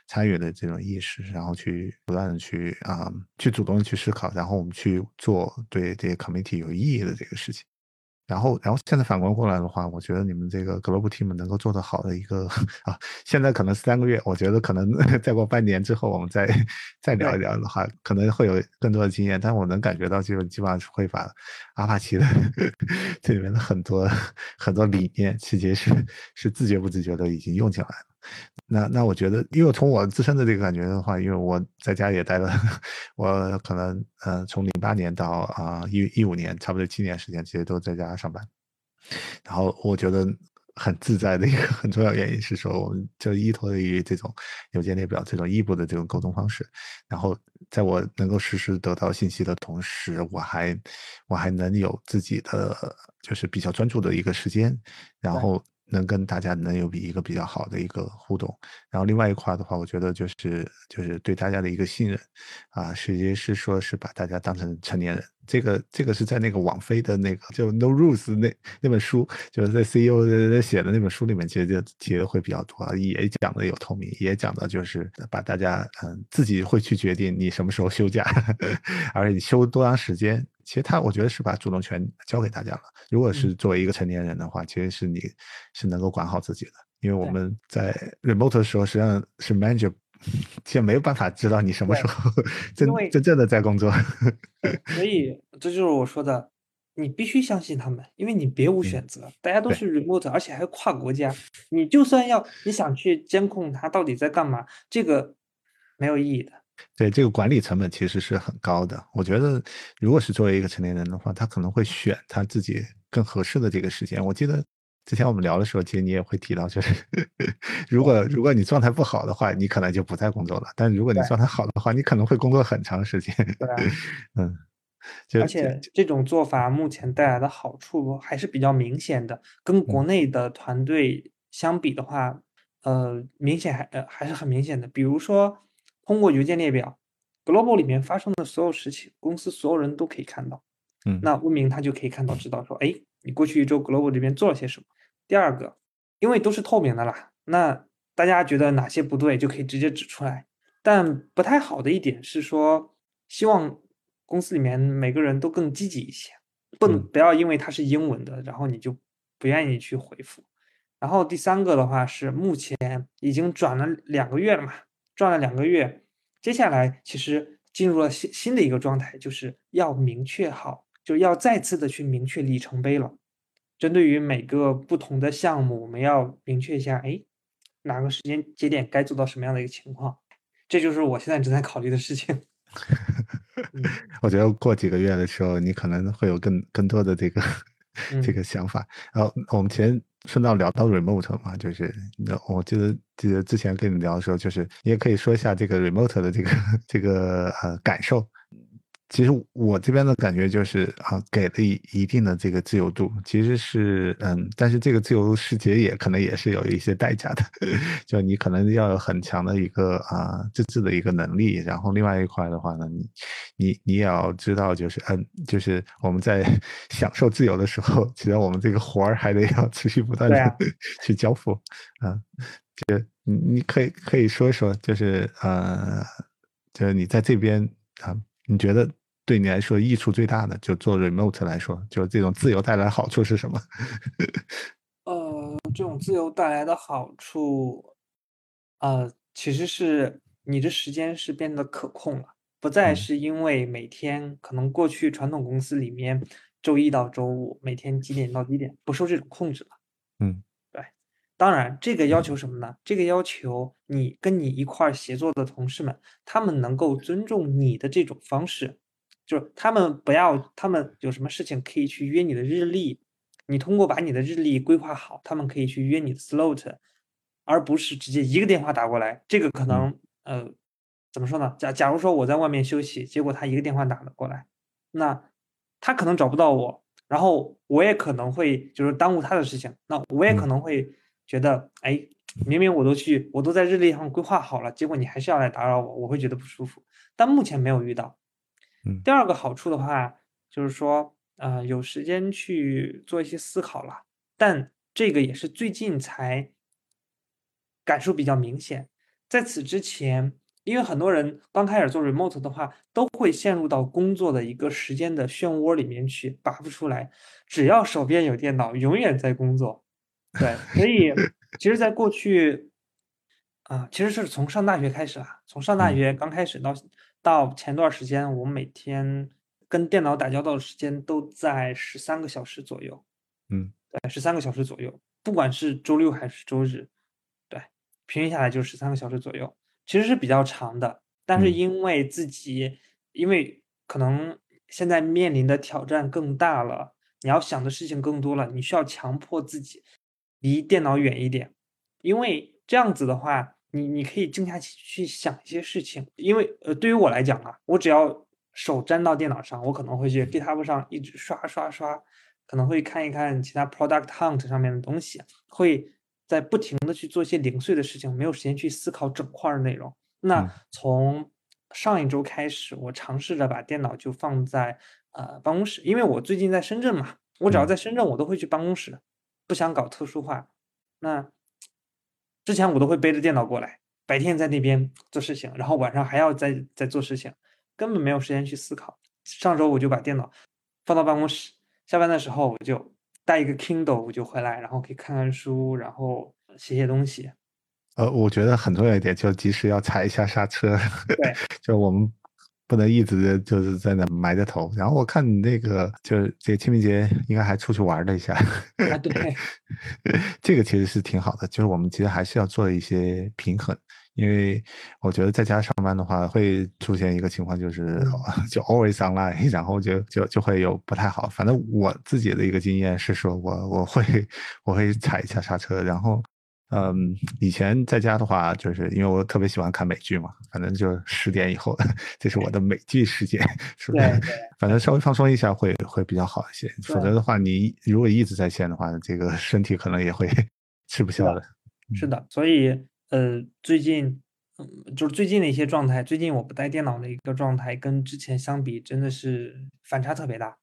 S1: 参与的这种意识，然后去不断的去啊，去主动的去思考，然后我们去做对这些 committee 有意义的这个事情。然后，然后现在反观过来的话，我觉得你们这个 global team 能够做得好的一个 啊，现在可能三个月，我觉得可能 再过半年之后，我们再再聊一聊的话，可能会有更多的经验。但我能感觉到，就基本上会把阿帕奇的 这里面的很多很多理念，其实是是自觉不自觉的已经用进来了。那那我觉得，因为从我自身的这个感觉的话，因为我在家也待了，我可能呃从零八年到啊一一五年，差不多七年时间，其实都在家上班。然后我觉得很自在的一个 很重要原因是说，我们就依托于这种邮件列表这种异步的这种沟通方式。然后在我能够实时得到信息的同时，我还我还能有自己的就是比较专注的一个时间，然后。能跟大家能有比一个比较好的一个互动，然后另外一块的话，我觉得就是就是对大家的一个信任，啊，实际是说是把大家当成成年人，这个这个是在那个网飞的那个就 No Rules 那那本书，就是在 CEO 写的那本书里面，其实就提的会比较多，也讲的有透明，也讲的就是把大家嗯自己会去决定你什么时候休假，而且你休多长时间。其实他，我觉得是把主动权交给大家了。如果是作为一个成年人的话，其实是你是能够管好自己的。因为我们在 remote 的时候，实际上是 manager 其实没有办法知道你什么时候真真正的在工作。
S2: 所以 这就是我说的，你必须相信他们，因为你别无选择，大家都是 remote，而且还跨国家，你就算要你想去监控他到底在干嘛，这个没有意义的。
S1: 对，这个管理成本其实是很高的。我觉得，如果是作为一个成年人的话，他可能会选他自己更合适的这个时间。我记得之前我们聊的时候，其实你也会提到，就是 如果如果你状态不好的话，你可能就不再工作了；但如果你状态好的话，你可能会工作很长时间。
S2: 对啊
S1: 嗯，
S2: 而且这种做法目前带来的好处还是比较明显的，跟国
S1: 嗯
S2: 内的团队相比的话，呃，明显还呃还是很明显的。比如说，通过邮件列表，Global 里面发生的所有事情，公司所有人都可以看到。
S1: 嗯
S2: 那温明他就可以看到，知道说，哎，你过去一周 Global 这边做了些什么。第二个，因为都是透明的啦，那大家觉得哪些不对就可以直接指出来。但不太好的一点是说，希望公司里面每个人都更积极一些，不能
S1: 嗯
S2: 不要因为它是英文的，然后你就不愿意去回复。然后第三个的话是目前已经转了两个月了嘛，转了两个月，接下来其实进入了新新的一个状态，就是要明确好，就要再次的去明确里程碑了。针对于每个不同的项目，我们要明确一下，哎，哪个时间节点该做到什么样的一个情况，这就是我现在正在考虑的事情。
S1: 我觉得过几个月的时候，你可能会有更更多的这个 这
S2: 嗯
S1: 个想法。然后我们前顺道聊到 remote 嘛，就是那我记得记得之前跟你聊的时候，就是你也可以说一下这个 remote 的这个 这个呃感受。其实我这边的感觉就是啊，给了一一定的这个自由度，其实是嗯，但是这个自由世界也可能也是有一些代价的，就你可能要有很强的一个啊自制的一个能力，然后另外一块的话呢，你你你也要知道，就是嗯，就是我们在 享受自由的时候，其实我们这个活儿还得要持续不断的
S2: 啊
S1: 去交付啊，就你你可以可以说一说，就是呃，就是你在这边啊，你觉得对你来说益处最大的，就做 remote 来说，就这种自由带来的好处是什么？
S2: 呃，这种自由带来的好处，呃，其实是你的时间是变得可控了，不再
S1: 嗯
S2: 是因为每天可能过去传统公司里面周一到周五每天几点到几点不受这种控制了。
S1: 嗯对
S2: 当然，这个要求什么呢？这个要求你跟你一块儿协作的同事们，他们能够尊重你的这种方式，就是他们不要，他们有什么事情可以去约你的日历，你通过把你的日历规划好，他们可以去约你的 slot，而不是直接一个电话打过来。这个可能，呃，怎么说呢？假假如说我在外面休息，结果他一个电话打了过来，那他可能找不到我，然后我也可能会就是耽误他的事情，那我也可
S1: 嗯
S2: 能会觉得，哎，明明我都去，我都在日历上规划好了，结果你还是要来打扰我，我会觉得不舒服。但目前没有遇到。
S1: 嗯
S2: 第二个好处的话，就是说，呃，有时间去做一些思考了，但这个也是最近才感受比较明显。在此之前，因为很多人刚开始做 remote 的话，都会陷入到工作的一个时间的漩涡里面去，拔不出来。只要手边有电脑，永远在工作。对，所以 其实，在过去，啊、其实是从上大学开始啊，从上大
S1: 嗯
S2: 学刚开始到到前段时间，我每天跟电脑打交道的时间都在十三个小时左右。
S1: 嗯
S2: 对，十三个小时左右，不管是周六还是周日，对，平均下来就是十三个小时左右，其实是比较长的。但是
S1: 嗯
S2: 因为自己，因为可能现在面临的挑战更大了，你要想的事情更多了，你需要强迫自己离电脑远一点，因为这样子的话，你你可以静下心去想一些事情。因为呃，对于我来讲啊，我只要手沾到电脑上，我可能会去 GitHub 上一直刷刷刷，可能会看一看其他 Product Hunt 上面的东西，会在不停的去做一些零碎的事情，没有时间去思考整块儿的内容。
S1: 嗯
S2: 那从上一周开始，我尝试着把电脑就放在呃办公室，因为我最近在深圳嘛，我只要
S1: 嗯
S2: 在深圳，我都会去办公室，不想搞特殊化。那之前我都会背着电脑过来，白天在那边做事情，然后晚上还要再再做事情，根本没有时间去思考。上周我就把电脑放到办公室，下班的时候我就带一个 Kindle，我就回来，然后可以看看书，然后写写东西。
S1: 呃，我觉得很重要一点，就及时要踩一下刹车。
S2: 对，
S1: 就我们不能一直就是在那埋着头。然后我看你那个，就是这清明节应该还出去玩了一下。
S2: 啊，对，
S1: 这个其实是挺好的。就是我们其实还是要做一些平衡，因为我觉得在家上班的话，会出现一个情况，就是 就 always online，然后就就就会有不太好。反正我自己的一个经验是说，我我会我会踩一下刹车，然后。嗯，以前在家的话，就是因为我特别喜欢看美剧嘛，反正就十点以后，这是我的美剧时间，是不是？反正稍微放松一下会会比较好一些，否则的话，你如果一直在线的话，这个身体可能也会 吃不消的。
S2: 是的，所以呃，最近嗯，就是最近的一些状态，最近我不带电脑的一个状态，跟之前相比，真的是反差特别大，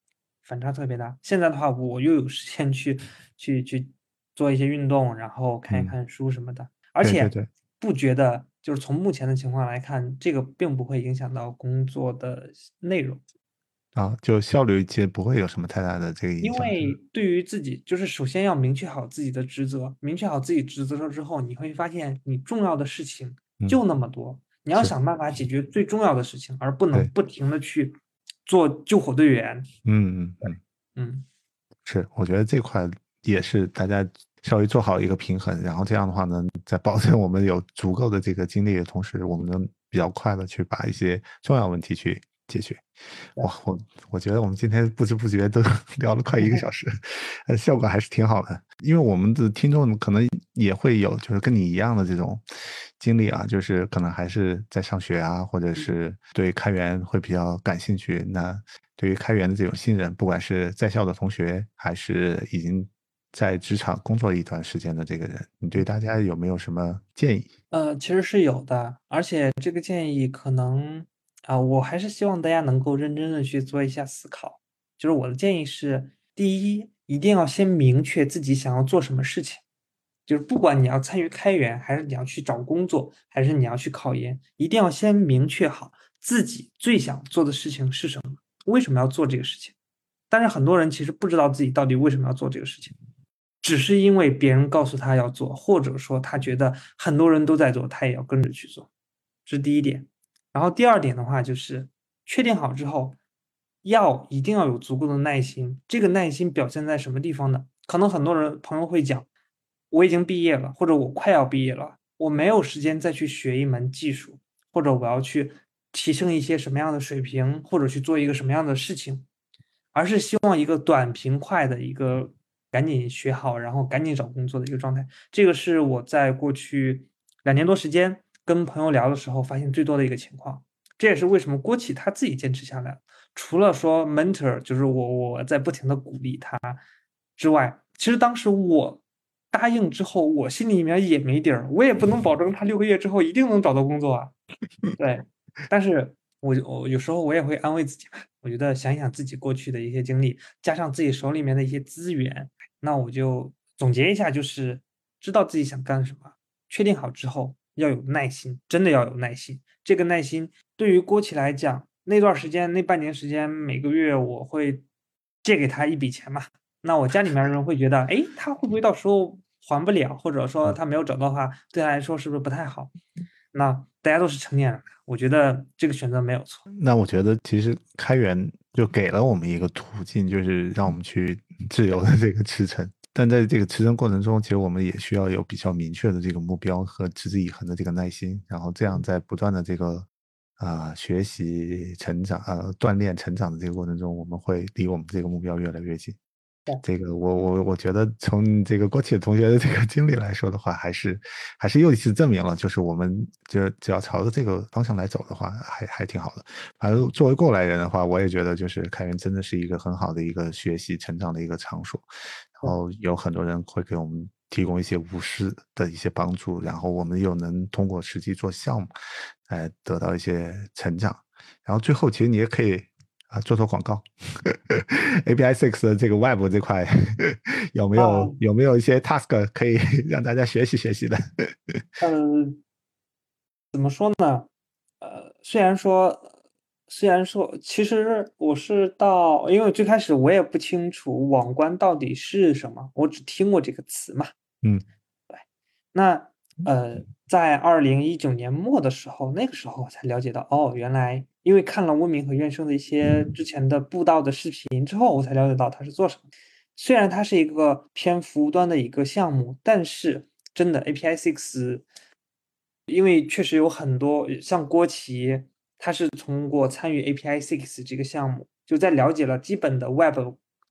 S2: 反差特别大。现在的话，我又有时间去去去。做一些运动，然后看一看书什么的，而且不觉得就是从目前的情况来看，这个并不会影响到工作的内容。
S1: 啊，就效率其实不会有什么太大的这个影
S2: 响。因为对于自己，就是首先要明确好自己的职责，明确好自己职责了之后，你会发现你重要的事情就那么多，你要想办法解。决最重要的事情，而不能不停的去做救火队员。
S1: 嗯嗯嗯。嗯，是，我觉得这块也是大家。稍微做好一个平衡，然后这样的话呢，在保证我们有足够的这个精力的同时，我们能比较快的去把一些重要问题去解决。哇，我我觉得我们今天不知不觉都 聊了快一个小时，呃，效果还是挺好的。因为我们的听众可能也会有就是跟你一样的这种经历啊，就是可能还是在上学啊，或者是对开源会比较感兴趣。那对于开源的这种信任，不管是在校的同学，还是已经。在职场工作一段时间的这个人，你对大家有没有什么建议？
S2: 呃，其实是有的，而且这个建议可能啊，我还是希望大家能够认真的去做一下思考。就是我的建议是：第一，一定要先明确自己想要做什么事情。就是不管你要参与开源，还是你要去找工作，还是你要去考研，一定要先明确好自己最想做的事情是什么，为什么要做这个事情。但是很多人其实不知道自己到底为什么要做这个事情。只是因为别人告诉他要做，或者说他觉得很多人都在做，他也要跟着去做，这是第一点。然后第二点的话，就是确定好之后，要一定要有足够的耐心。这个耐心表现在什么地方呢？可能很多人朋友会讲，我已经毕业了，或者我快要毕业了，我没有时间再去学一门技术，或者我要去提升一些什么样的水平，或者去做一个什么样的事情，而是希望一个短平快的一个。赶紧学好，然后赶紧找工作的一个状态，这个是我在过去两年多时间跟朋友聊的时候发现最多的一个情况。这也是为什么郭启他自己坚持下来，除了说 mentor 就是我我在不停的鼓励他之外，其实当时我答应之后，我心里面也没底儿，我也不能保证他六个月之后一定能找到工作啊。对，但是我我有时候我也会安慰自己嘛，我觉得想一想自己过去的一些经历，加上自己手里面的一些资源。那我就总结一下，就是知道自己想干什么，确定好之后要有耐心，真的要有耐心。这个耐心对于郭琦来讲，那段时间那半年时间，每个月我会借给他一笔钱嘛。那我家里面人会觉得，哎，他会不会到时候还不了，或者说他没有找到的话，对他来说是不是不太好？那大家都是成年人，我觉得这个选择没有错。
S1: 那我觉得其实开源就给了我们一个途径，就是让我们去。自由的这个驰骋，但在这个驰骋过程中，其实我们也需要有比较明确的这个目标和持之以恒的这个耐心，然后这样在不断的这个啊学习、成长、呃锻炼、成长的这个过程中，我们会离我们这个目标越来越近。这个我我我觉得从这个郭启同学的这个经历来说的话，还是还是又一次证明了，就是我们就只要朝着这个方向来走的话，还还挺好的。反正作为过来人的话，我也觉得就是开源真的是一个很好的一个学习成长的一个场所，然后有很多人会给我们提供一些无私的一些帮助，然后我们又能通过实际做项目，来得到一些成长。然后最后其实你也可以。啊，做做广告，API Six 的这个外部这块有没有有没有一些 task 可以 让大家学习学习的？
S2: 嗯，怎么说呢？呃，虽然说，虽然说，其实我是到，因为最开始我也不清楚网关到底是什么，我只听过这个词嘛。
S1: 嗯，
S2: 对。那呃，在二零一九年末的时候，那个时候我才了解到，哦，原来因为看了温明和院生的一些之前的布道的视频之后，我才了解到他是做什么。虽然它是一个偏服务端的一个项目，但是真的 API Six，因为确实有很多像郭琦，他是通过参与 API Six 这个项目，就在了解了基本的 Web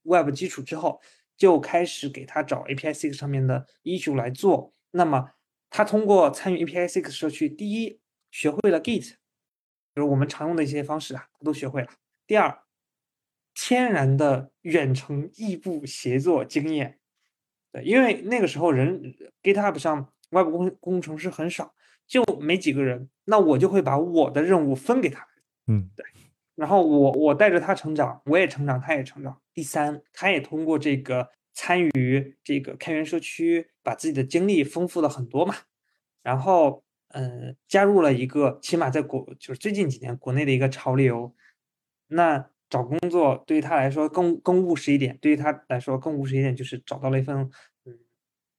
S2: Web 基础之后，就开始给他找 API Six 上面的 issue 来做。那么他通过参与 API Six 社区，第一学会了 Git，就是我们常用的一些方式啊，他都学会了。第二，天然的远程异步协作经验，对，因为那个时候人 GitHub 上外部工工程师很少，就没几个人，那我就会把我的任务分给他，
S1: 嗯，
S2: 对，然后我我带着他成长，我也成长，他也成长。第三，他也通过这个参与这个开源社区。把自己的经历丰富了很多嘛，然后嗯，加入了一个起码在国就是最近几年国内的一个潮流，那找工作对于他来说更更务实一点，对于他来说更务实一点就是找到了一份嗯，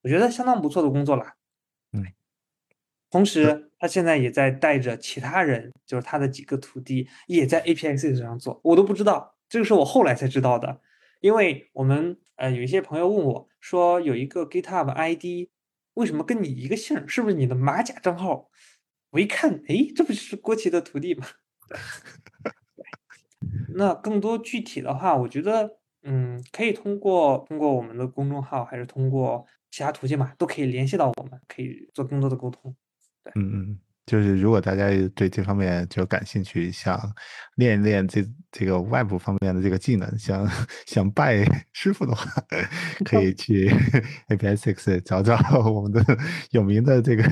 S2: 我觉得相当不错的工作了，
S1: 嗯，
S2: 同时他现在也在带着其他人，就是他的几个徒弟也在 APX 上做，我都不知道，这个是我后来才知道的，因为我们呃有一些朋友问我。说有一个 GitHub ID，为什么跟你一个姓？是不是你的马甲账号？我一看，哎，这不是郭琦的徒弟吗？那更多具体的话，我觉得，嗯，可以通过通过我们的公众号，还是通过其他途径嘛，都可以联系到我们，可以做更多的沟通。对，
S1: 嗯嗯。就是如果大家对这方面就感兴趣，想练一练这这个外部方面的这个技能，想想拜 师傅的话，可以去 API Six 找找 我们的有名的这个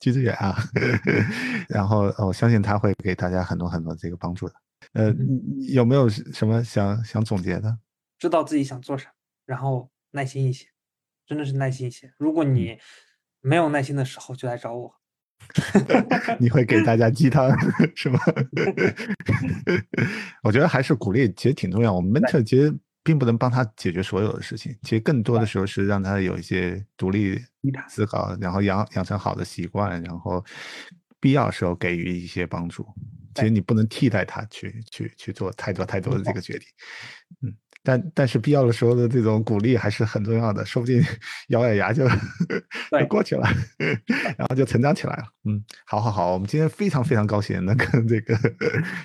S1: 居志远啊，然后我相信他会给大家很多很多这个帮助的。呃，有没有什么想想总结的？
S2: 知道自己想做啥，然后耐心一些，真的是耐心一些。如果你没有耐心的时候，就来找我。
S1: 你会给大家鸡汤是吗？我觉得还是鼓励，其实挺重要。我们 mentor 其实并不能帮他解决所有的事情，其实更多的时候是让他有一些独立思考，然后养养成好的习惯，然后必要时候给予一些帮助。其实你不能替代他去去去做太多太多的这个决定，嗯。但但是必要的时候的这种鼓励还是很重要的，说不定 咬咬牙就 就过去了，然后就成长起来了。嗯，好好好，我们今天非常非常高兴能跟这个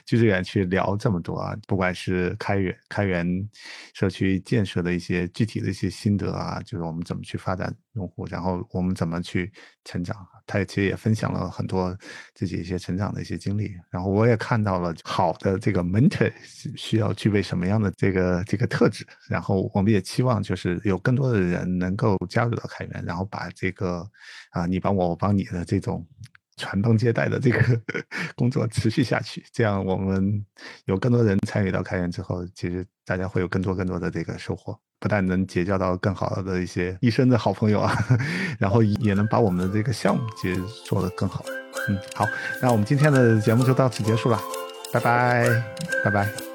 S1: 居志远去聊这么多啊，不管是开源开源社区建设的一些具体的一些心得啊，就是我们怎么去发展用户，然后我们怎么去成长，他也其实也分享了很多自己一些成长的一些经历，然后我也看到了好的这个 mentor 需要具备什么样的这个这个。特质，然后我们也期望就是有更多的人能够加入到开源，然后把这个啊你帮我我帮你的这种传宗接代的这个 工作持续下去。这样我们有更多人参与到开源之后，其实大家会有更多更多的这个收获，不但能结交到更好的一些医生的好朋友啊，然后也能把我们的这个项目结做得更好。嗯，好，那我们今天的节目就到此结束了，拜拜，拜拜。